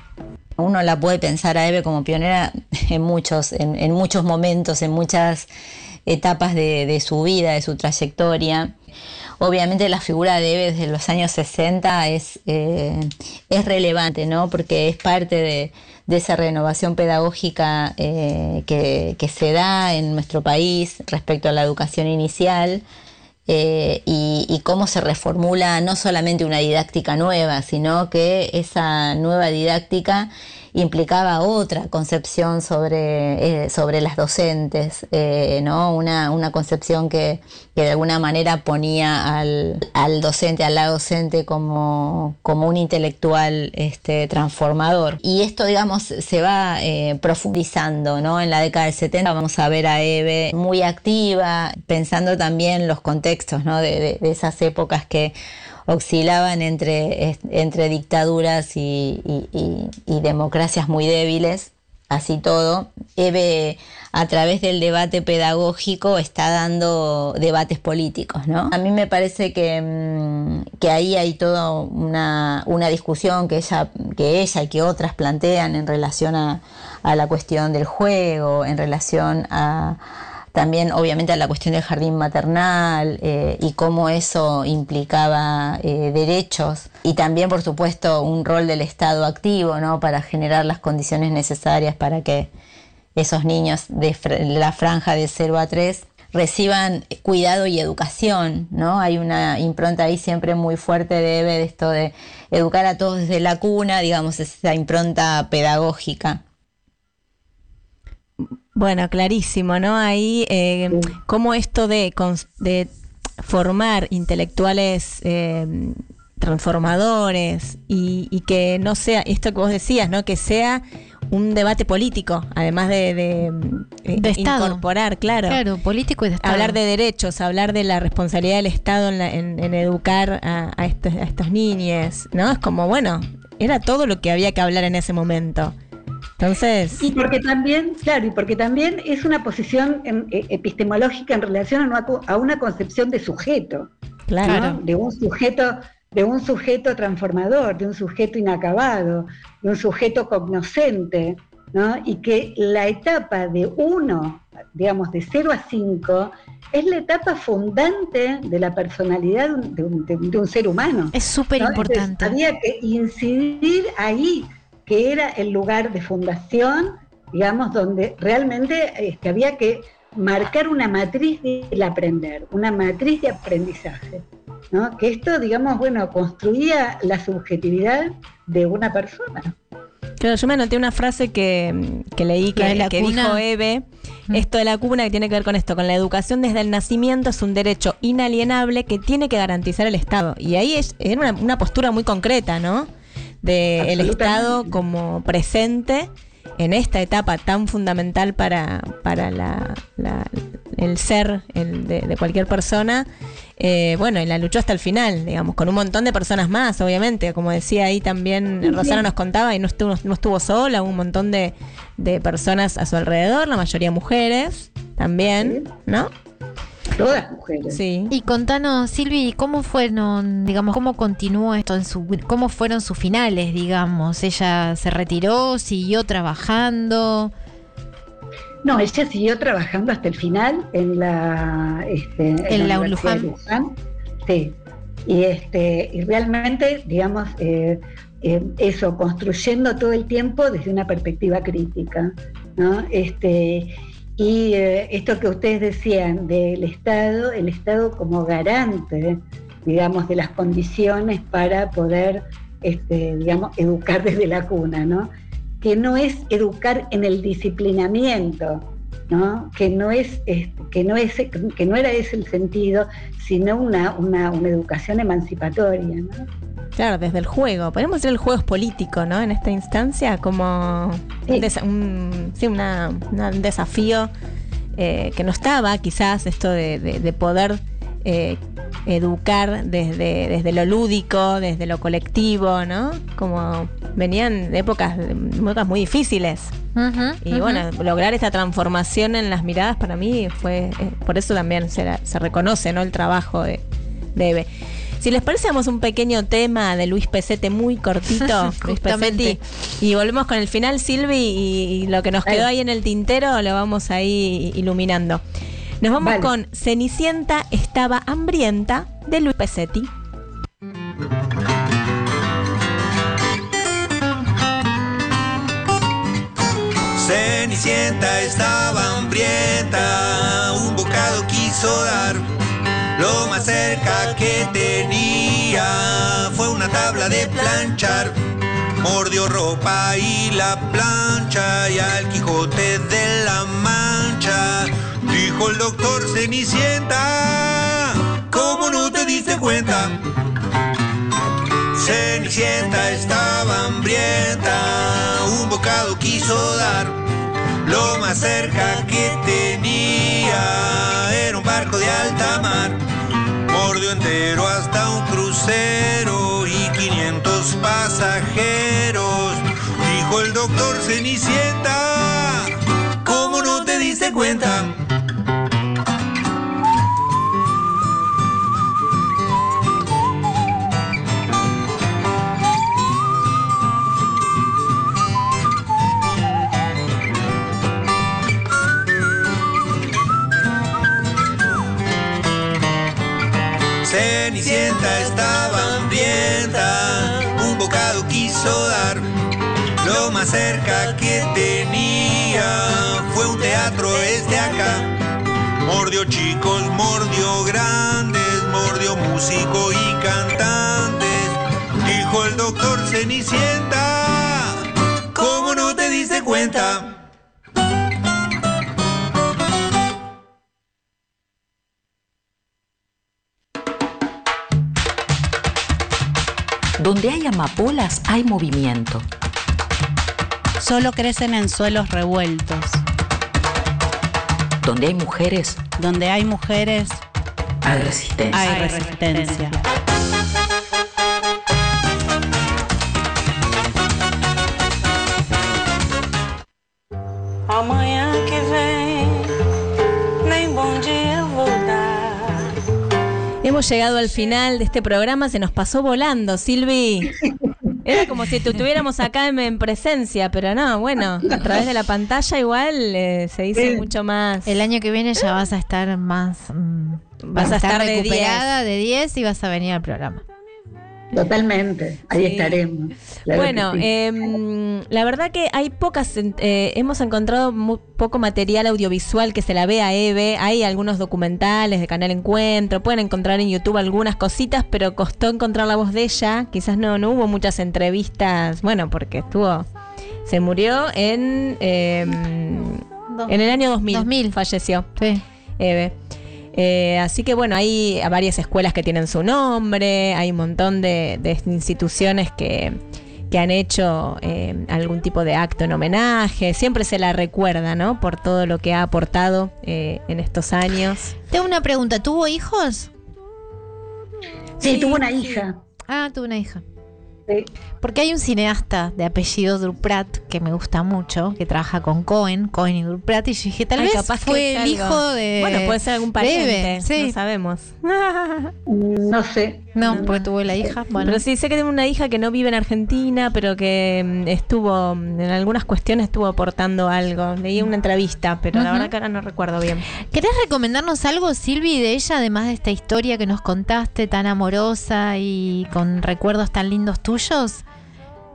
Uno la puede pensar a Eve como pionera en muchos, en, en muchos momentos, en muchas etapas de, de su vida, de su trayectoria. Obviamente la figura de Eve desde los años 60 es, eh, es relevante, ¿no? Porque es parte de, de esa renovación pedagógica eh, que, que se da en nuestro país respecto a la educación inicial. eh, y, y cómo se reformula no solamente una didáctica nueva, sino que esa nueva didáctica implicaba otra concepción sobre, eh, sobre las docentes, eh, ¿no? una, una concepción que, que de alguna manera ponía al, al docente, al la docente como, como un intelectual este, transformador. Y esto, digamos, se va eh, profundizando, ¿no? En la década del 70 vamos a ver a Eve muy activa, pensando también los contextos, ¿no? De- de esas épocas que oscilaban entre, entre dictaduras y democracias muy débiles, así todo. Eve, a través del debate pedagógico, está dando debates políticos, ¿no? A mí me parece que, mm, que ahí hay toda una, una discusión que ella, que ella y que otras plantean en relación a, a la cuestión del juego, en relación a también obviamente a la cuestión del jardín maternal eh, y cómo eso implicaba eh, derechos y también por supuesto un rol del Estado activo ¿no? para generar las condiciones necesarias para que esos niños de la franja de 0 a 3 reciban cuidado y educación, ¿no? Hay una impronta ahí siempre muy fuerte de de esto de educar a todos desde la cuna, digamos, esa impronta pedagógica. Bueno, clarísimo, ¿no? Ahí, eh, cómo esto de, de formar intelectuales eh, transformadores y, y que no sea, esto que vos decías, ¿no? Que sea un debate político, además de, de, eh, De incorporar, claro. Claro, político y de Estado. Hablar de derechos, hablar de la responsabilidad del Estado en, la- en- en educar a, a estos, a estos niños, ¿no? Es como, bueno, era todo lo que había que hablar en ese momento. Entonces... Y porque también, claro, y porque también es una posición em, e- epistemológica en relación a una, a una concepción de sujeto. Claro. ¿no? De un sujeto, de un sujeto transformador, de un sujeto inacabado, de un sujeto cognoscente, ¿no? Y que la etapa de uno, digamos, de 0 a 5, es la etapa fundante de la personalidad de un, de un- de un- ser humano. Es súper importante. Había que incidir ahí, que era el lugar de fundación, digamos, donde realmente este, había que marcar una matriz del aprender, una matriz de aprendizaje. ¿no? Que esto, digamos, bueno, construía la subjetividad de una persona. Claro, yo me anoté una frase que, que leí que, la que dijo Eve, esto de la cuna que tiene que ver con esto, con la educación desde el nacimiento es un derecho inalienable que tiene que garantizar el Estado. Y ahí es, era una, una postura muy concreta, ¿no? De el Absolutamente. Estado como presente en esta etapa tan fundamental para, para la, la- el ser el de, de cualquier persona. Eh, bueno, y la luchó hasta el final, digamos, con un montón de personas más, obviamente. Como decía ahí también, Sí, Rosana nos contaba, y no estuvo, no estuvo sola, hubo un montón de, de personas a su alrededor, la mayoría mujeres también, ¿no? Todas mujeres. Sí. Y contanos, Silvi, ¿cómo fueron, digamos, cómo continuó esto en su, cómo fueron sus finales, digamos? Ella se retiró, siguió trabajando. No, ella siguió trabajando hasta el final en la, este, En la Universidad de Luján. Sí. Y, este, y realmente, digamos, eh, eh, eso, construyendo todo el tiempo desde una perspectiva crítica. ¿no? Este, y eh, esto que ustedes decían del Estado, el Estado como garante, digamos, de las condiciones para poder, este, digamos, educar desde la cuna, ¿no? Que no es educar en el disciplinamiento, ¿no? Que no es, que no es, que no era ese el sentido, sino una, una, una educación emancipatoria, ¿no? Claro, desde el juego. Podemos decir el juego es político, ¿no? En esta instancia, como un, desa- un- sí, una- una- un desafío eh, que no estaba, quizás, esto de, de- de poder eh, educar desde, desde lo lúdico, desde lo colectivo, ¿no? Como venían de épocas, épocas muy difíciles. Y bueno, lograr esta transformación en las miradas para mí fue, eh, por eso también se, se reconoce ¿no? el trabajo de, de Eve. Si les parece, damos un pequeño tema de Luis Pesete muy cortito, Luis. Pesetti, y volvemos con el final, Silvi, y, y lo que nos quedó ahí en el tintero lo vamos ahí iluminando. Nos vamos Vale. con Cenicienta estaba hambrienta de Luis Pesetti. Cenicienta estaba hambrienta, un bocado quiso dar. Lo más cerca que tenía fue una tabla de planchar. Mordió ropa y la plancha y al Quijote de la Mancha. Dijo el doctor Cenicienta, ¿cómo no te diste cuenta? Cenicienta estaba hambrienta, un bocado quiso dar. Lo más cerca que tenía era un barco de alta mar. Mordió entero hasta un crucero y 500 pasajeros. Dijo el doctor Cenicienta, ¿cómo no te diste cuenta? Más cerca que tenía fue un teatro este acá. Mordió chicos, mordió grandes, mordió músico y cantantes. Dijo el doctor Cenicienta, ¿cómo no te diste cuenta? Donde hay amapolas hay movimiento. Solo crecen en suelos revueltos. Donde hay mujeres Donde hay mujeres, hay resistencia. hay resistencia. Amanhã que vem, nem bom dia eu vou dar. Hemos llegado al final de este programa, se nos pasó volando, Silvi. Era como si tuviéramos acá en, en presencia, pero no, bueno, a través de la pantalla igual eh, se dice mucho más. El año que viene ya vas a estar más. mm, Vas a estar de recuperada de 10 y vas a venir al programa. Totalmente, ahí Sí. estaremos. claro bueno, sí. em, la verdad que hay pocas, eh, hemos encontrado muy poco material audiovisual que se la ve a Eve. Hay algunos documentales de Canal Encuentro, pueden encontrar en YouTube algunas cositas, pero costó encontrar la voz de ella. Quizás no, no hubo muchas entrevistas, bueno, porque estuvo, se murió en, em, en el año 2000, falleció. Eve. Eh, así que bueno, hay varias escuelas que tienen su nombre, hay un montón de, de instituciones que, que han hecho eh, algún tipo de acto en homenaje, siempre se la recuerda, ¿no? Por todo lo que ha aportado eh, en estos años. Tengo una pregunta, ¿tuvo hijos? Sí, tuvo una hija. Ah, tuvo una hija. Porque hay un cineasta de apellido Duprat que me gusta mucho, que trabaja con Cohen, Cohen y Duprat, y yo dije, tal Ay, vez capaz que fue el algo. hijo de. Bueno, puede ser algún pariente, sí. no sabemos. No sé. No, porque tuvo la hija. Bueno. Pero sí, sé que tiene una hija que no vive en Argentina, pero que mm, estuvo, mm, en algunas cuestiones estuvo aportando algo. Leí una entrevista, pero la verdad que ahora no recuerdo bien. ¿Querés recomendarnos algo, Silvi, de ella, además de esta historia que nos contaste tan amorosa y con recuerdos tan lindos tuyos?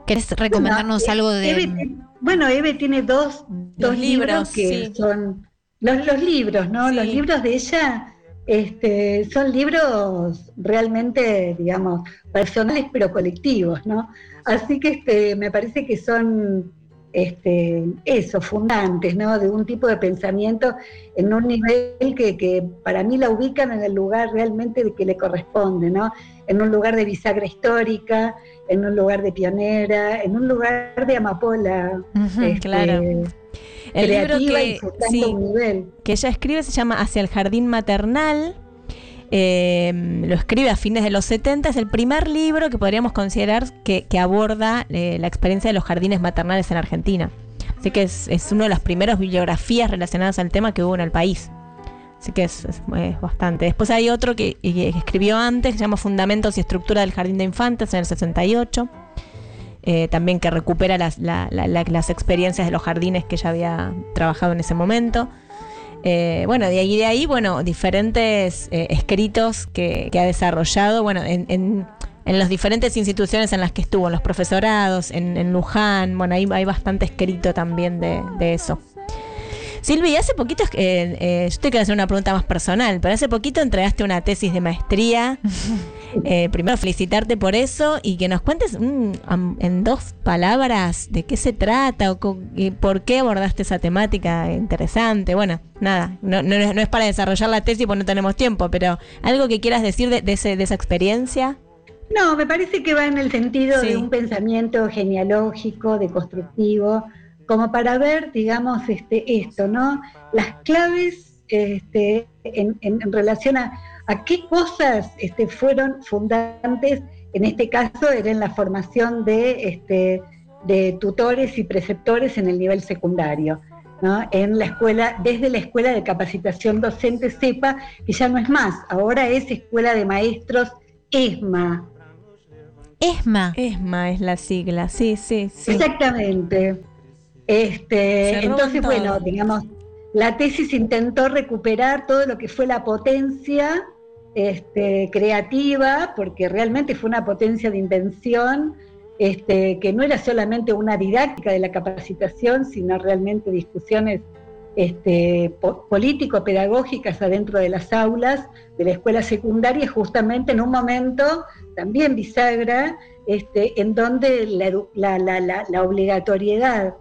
¿Querés recomendarnos Bueno, algo de.? Eve bueno, Eve tiene dos, dos libros, libros, que sí. son los, los libros, ¿no? Los libros de ella este, son libros realmente, digamos, personales pero colectivos, ¿no? Así que este, me parece que son este, eso, fundantes, ¿no? De un tipo de pensamiento en un nivel que, que para mí la ubican en el lugar realmente de que le corresponde, ¿no? En un lugar de bisagra histórica, en un lugar de pionera, en un lugar de amapola. Este, claro. El libro que, disfrutando sí, un nivel. que ella escribe se llama Hacia el Jardín Maternal. Eh, lo escribe a fines de los 70. Es el primer libro que podríamos considerar que, que aborda eh, la experiencia de los jardines maternales en Argentina. Así que es, es una de las primeras bibliografías relacionadas al tema que hubo en el país. Así que es, es- bastante. Después hay otro que, escribió antes, que se llama Fundamentos y Estructura del Jardín de Infantes en el 68. eh, también que recupera las, la- la- la- las experiencias de los jardines que ella había trabajado en ese momento. Eh, bueno, de ahí de ahí, bueno, diferentes eh, escritos que, ha desarrollado, bueno, en, en- las diferentes instituciones en las que estuvo, en los profesorados, en, Luján, bueno, ahí hay bastante escrito también de eso. Silvi, hace poquito, eh, eh, yo te quiero hacer una pregunta más personal, pero hace poquito entregaste una tesis de maestría. Eh, primero felicitarte por eso y que nos cuentes mm, en dos palabras de qué se trata o y por qué abordaste esa temática interesante. Bueno, nada, no, no es- no es para desarrollar la tesis porque no tenemos tiempo, pero algo que quieras decir de, de ese- de esa experiencia. No, me parece que va en el sentido Sí. de un pensamiento genealógico, deconstructivo, como para ver, digamos, este, esto, ¿no? Las claves este, en, en- en relación a, a qué cosas este, fueron fundantes, en este caso era en la formación de, este, de tutores y preceptores en el nivel secundario. ¿no? En la escuela, desde la escuela de capacitación docente SEPA, que ya no es más, ahora es escuela de maestros ESMA, ESMA. ESMA es la sigla, sí, sí, sí. Exactamente. Este, entonces, todo. bueno, digamos, la tesis intentó recuperar todo lo que fue la potencia este, creativa, porque realmente fue una potencia de invención, este, que no era solamente una didáctica de la capacitación, sino realmente discusiones este, po- político-pedagógicas adentro de las aulas de la escuela secundaria, justamente en un momento también bisagra, este, en donde la, edu- la- la- la- la obligatoriedad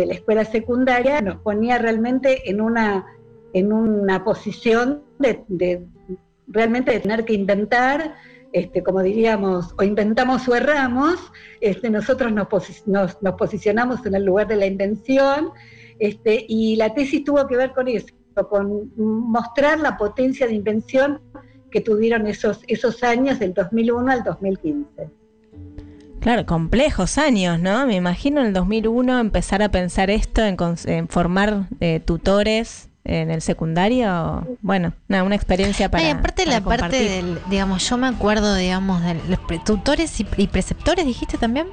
de la escuela secundaria nos ponía realmente en una, en una posición de, de realmente de tener que inventar, este, como diríamos, o inventamos o erramos, este, nosotros nos, posi- nos- nos posicionamos en el lugar de la invención, este, y la tesis tuvo que ver con eso, con mostrar la potencia de invención que tuvieron esos, esos años del 2001 al 2015. Claro, complejos años, ¿no? Me imagino en el 2001 empezar a pensar esto, en, formar eh, tutores en el secundario. Bueno, nada, una experiencia para. Ay, aparte para la parte del, digamos, yo me acuerdo, digamos, de los pre- tutores y, y preceptores, dijiste también.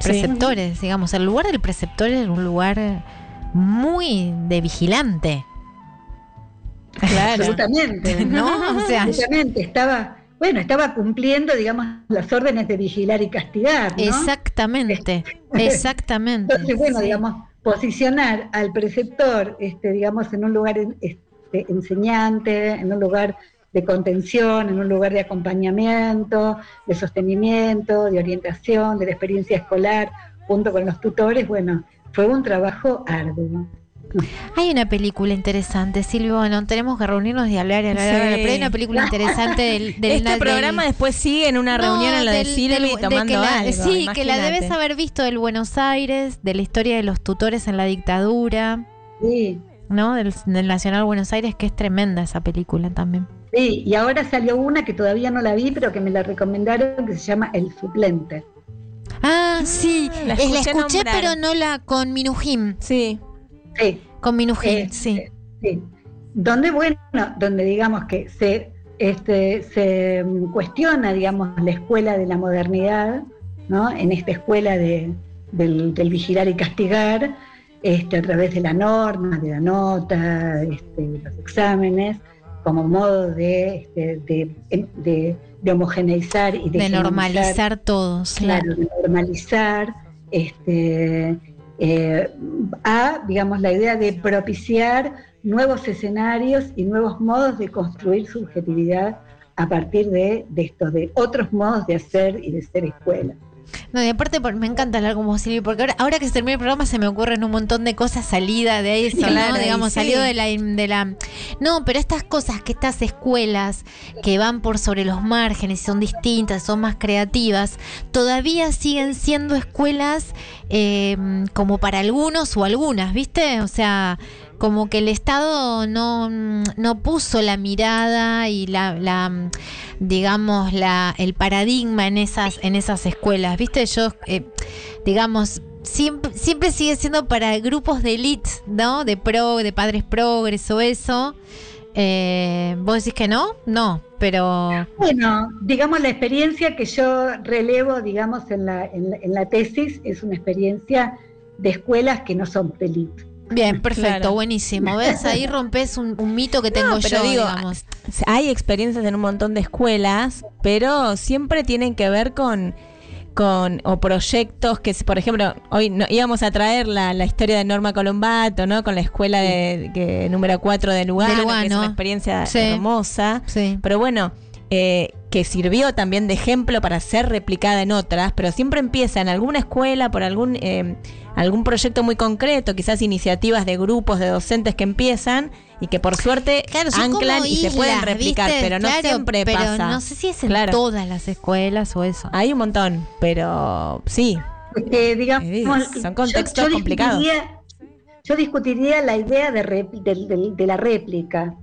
Sí. Preceptores, digamos, el lugar del preceptor era un lugar muy de vigilante. Claro. Absolutamente. ¿No? O sea, Absolutamente, estaba, bueno, estaba cumpliendo, digamos, las órdenes de vigilar y castigar, ¿no? Exactamente, exactamente. Entonces, bueno, sí. digamos, posicionar al preceptor, este, digamos, en un lugar este, enseñante, en un lugar de contención, en un lugar de acompañamiento, de sostenimiento, de orientación, de la experiencia escolar, junto con los tutores, bueno, fue un trabajo arduo. Hay una película interesante, Silvio. Bueno, tenemos que reunirnos y hablar, y hablar, Sí. hablar, pero hay una película interesante del, del este del- programa después sigue en una No, reunión en lo de del- Silvi de tomando la- algo. Sí, que la debes haber visto del Buenos Aires, de la historia de los tutores en la dictadura, Sí, ¿no? Del, del Nacional Buenos Aires, que es tremenda esa película también. sí, y ahora salió una que todavía no la vi, pero que me la recomendaron, que se llama El Suplente. Ah, sí. La Eh, La escuché escuché, nombrar. pero no la con Minujim. Sí. Sí. Con Minujim, Eh, sí. Sí. Donde, bueno, donde digamos que se, este, se mm, cuestiona, digamos, la escuela de la modernidad, ¿no? En esta escuela de- del, del vigilar y castigar, este, a través de la norma, de la nota, este, los exámenes, como modo de, este, de, de- de homogeneizar y de, normalizar todos. claro, de normalizar, este, eh, a, digamos, la idea de propiciar nuevos escenarios y nuevos modos de construir subjetividad a partir de, de estos, de otros modos de hacer y de ser escuela. No, y aparte por- me encanta hablar con vos, Silvi, porque ahora, ahora que se termina el programa se me ocurren un montón de cosas salida de eso, Claro, ¿no? Digamos, sí. salido de la, de la... No, pero estas cosas, que estas escuelas que van por sobre los márgenes y son distintas, son más creativas, todavía siguen siendo escuelas eh, como para algunos o algunas, ¿viste? O sea, como que el Estado no, no puso la mirada y la, digamos la el paradigma en esas en esas escuelas viste yo eh, digamos siempre siempre sigue siendo para grupos de elite no de pro de padres progres o eso. Eh, vos decís que no no pero Bueno, digamos, la experiencia que yo relevo, digamos, en la, en la, en la tesis es una experiencia de escuelas que no son de élite. Bien perfecto Claro. buenísimo ves ahí rompes un, un mito que tengo No, pero yo digo, digamos Hay experiencias en un montón de escuelas, pero siempre tienen que ver con, con o proyectos que, por ejemplo, hoy no, íbamos a traer la, la historia de Norma Colombato, ¿no? Con la escuela de, que, número 4 de Lugano, De que es una experiencia Sí. hermosa. sí Pero bueno, eh, que sirvió también de ejemplo para ser replicada en otras, pero siempre empieza en alguna escuela por algún, eh, algún proyecto muy concreto, quizás iniciativas de grupos de docentes que empiezan y que por suerte Claro, anclan y se pueden replicar, ¿viste? pero no Claro, siempre pero pasa. no sé si es en Claro. todas las escuelas o eso Hay un montón, pero sí. Porque, digamos, Eh, son contextos yo complicados. discutiría- Yo discutiría la idea de, del- del- de la réplica,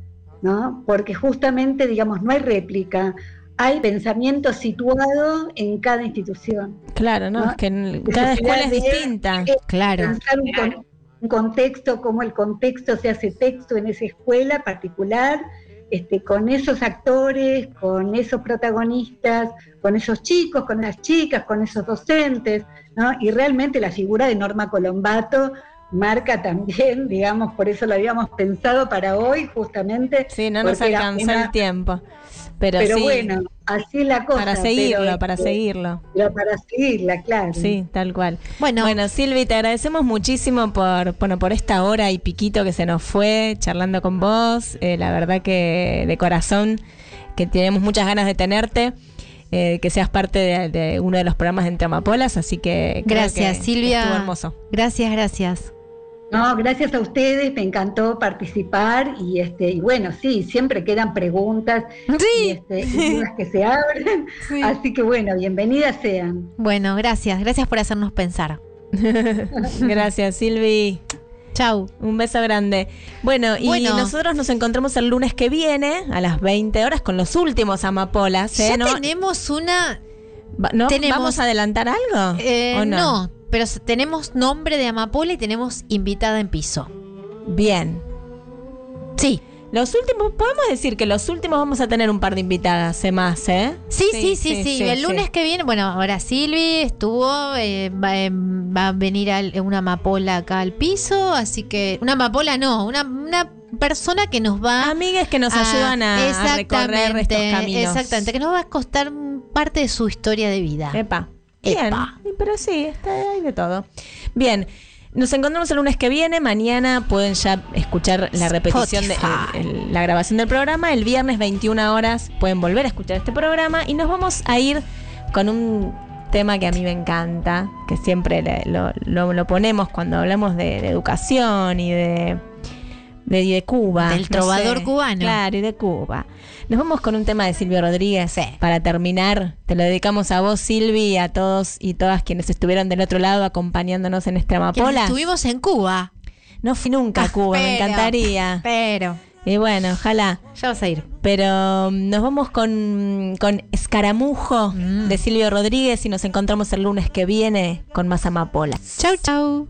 ¿no? Porque justamente, digamos, no hay réplica, hay pensamiento situado en cada institución. Claro, ¿no? ¿No? Es que en- cada escuela es distinta. claro Pensar un, con- un contexto, cómo el contexto se hace texto en esa escuela particular, este, con esos actores, con esos protagonistas, con esos chicos, con las chicas, con esos docentes, ¿no? Y realmente la figura de Norma Colombato marca también, digamos, por eso lo habíamos pensado para hoy, justamente. Sí, no nos alcanzó una- el tiempo. Pero, Pero sí, bueno, así es la cosa. para seguirlo, pero, para este, seguirlo. Pero para seguirla, claro. Sí, tal cual. Bueno. bueno, Silvi, te agradecemos muchísimo por, bueno, por esta hora y piquito que se nos fue charlando con vos. Eh, la verdad que de corazón que tenemos muchas ganas de tenerte, eh, que seas parte de, de uno de los programas de Entre Amapolas, así que creo gracias que Silvia Estuvo hermoso. gracias gracias No, gracias a ustedes, me encantó participar y este y bueno, sí, siempre quedan preguntas y, este, y dudas que se abren, así que bueno, bienvenidas sean. bueno gracias gracias por hacernos pensar Gracias, Silvi. Chau. Un beso grande. Bueno, y Bueno. nosotros nos encontramos el lunes que viene a las 20 horas con los últimos amapolas. ¿eh? ya ¿No? tenemos una ¿no? tenemos- ¿Vamos a adelantar algo? eh, ¿O no? no? Pero tenemos nombre de Amapola y tenemos invitada en piso Bien. sí Los últimos, podemos decir que los últimos vamos a tener un par de invitadas eh, más, ¿eh? Sí, sí, sí, sí. El lunes que viene, bueno, ahora Silvi estuvo, eh, va, eh, va a venir al- una amapola acá al piso, así que una amapola no, una, una persona que nos va Amigues que nos ayudan a- a recorrer estos caminos. Exactamente, que nos va a costar parte de su historia de vida. Epa. Bien, pero sí, está ahí de todo. Bien, nos encontramos el lunes que viene. Mañana pueden ya escuchar la repetición de Spotify. el- el- la grabación del programa. El viernes 21 horas pueden volver a escuchar este programa y nos vamos a ir con un tema que a mí me encanta, que siempre le- lo, lo- lo ponemos cuando hablamos de, de educación y de, de, Cuba. Del no trovador sé. cubano. Claro, y de Cuba. Nos vamos con un tema de Silvio Rodríguez para terminar. Te lo dedicamos a vos, Silvi, y a todos y todas quienes estuvieron del otro lado acompañándonos en esta amapola. estuvimos en Cuba. No fui nunca a Cuba, me encantaría. Pero. Y bueno, ojalá. Ya vas a ir. Pero mm, nos vamos con, con Escaramujo de Silvio Rodríguez y nos encontramos el lunes que viene con más amapola. Chau, chau.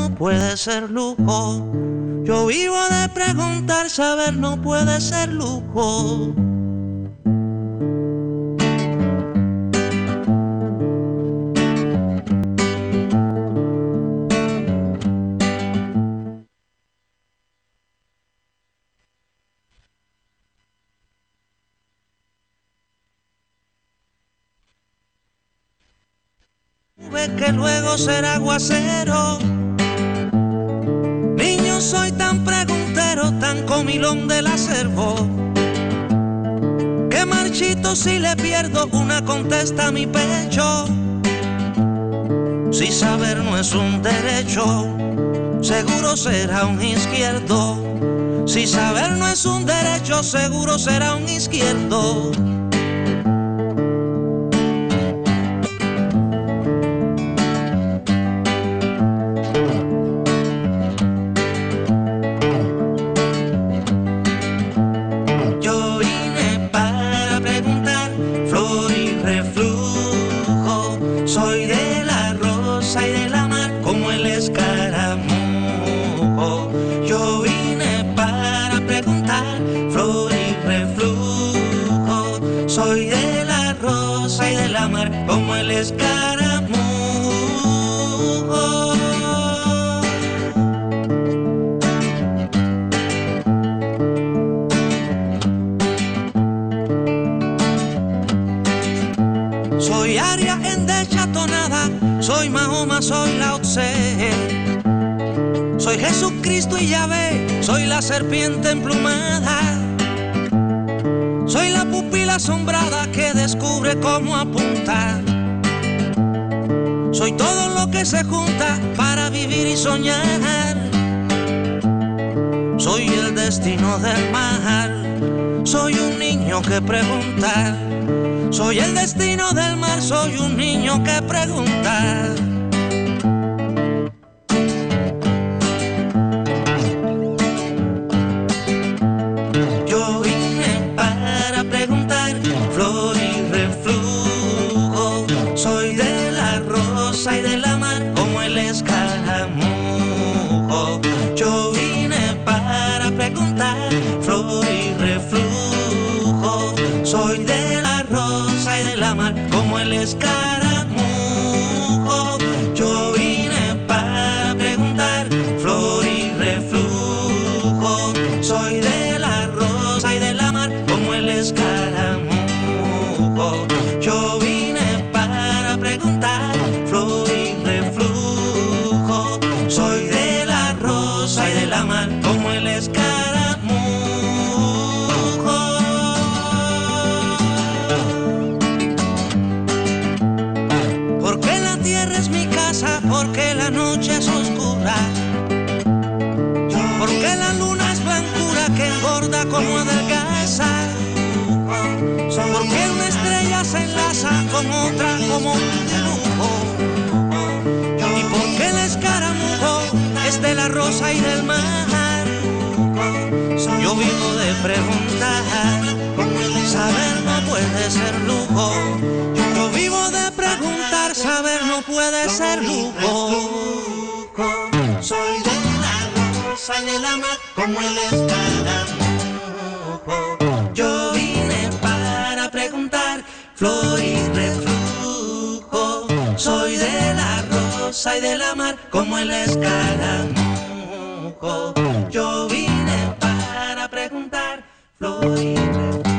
puede ser lujo. Yo vivo de preguntar, saber no puede ser lujo. Que luego será aguacero. Soy tan preguntero, tan comilón del acervo. Que marchito si le pierdo una contesta a mi pecho. Si saber no es un derecho, seguro será un izquierdo. Si saber no es un derecho, seguro será un izquierdo. Soy el destino del mar, soy un niño que pregunta. La rosa y del mar. Yo vivo de preguntar, saber no puede ser lujo. Yo vivo de preguntar, saber no puede ser lujo. Soy de la rosa y de la mar como el escaramujo. Yo vine para preguntar, flor y reflujo. Soy de la rosa y de la mar como el escaramujo. Yo vine para preguntar, Florida.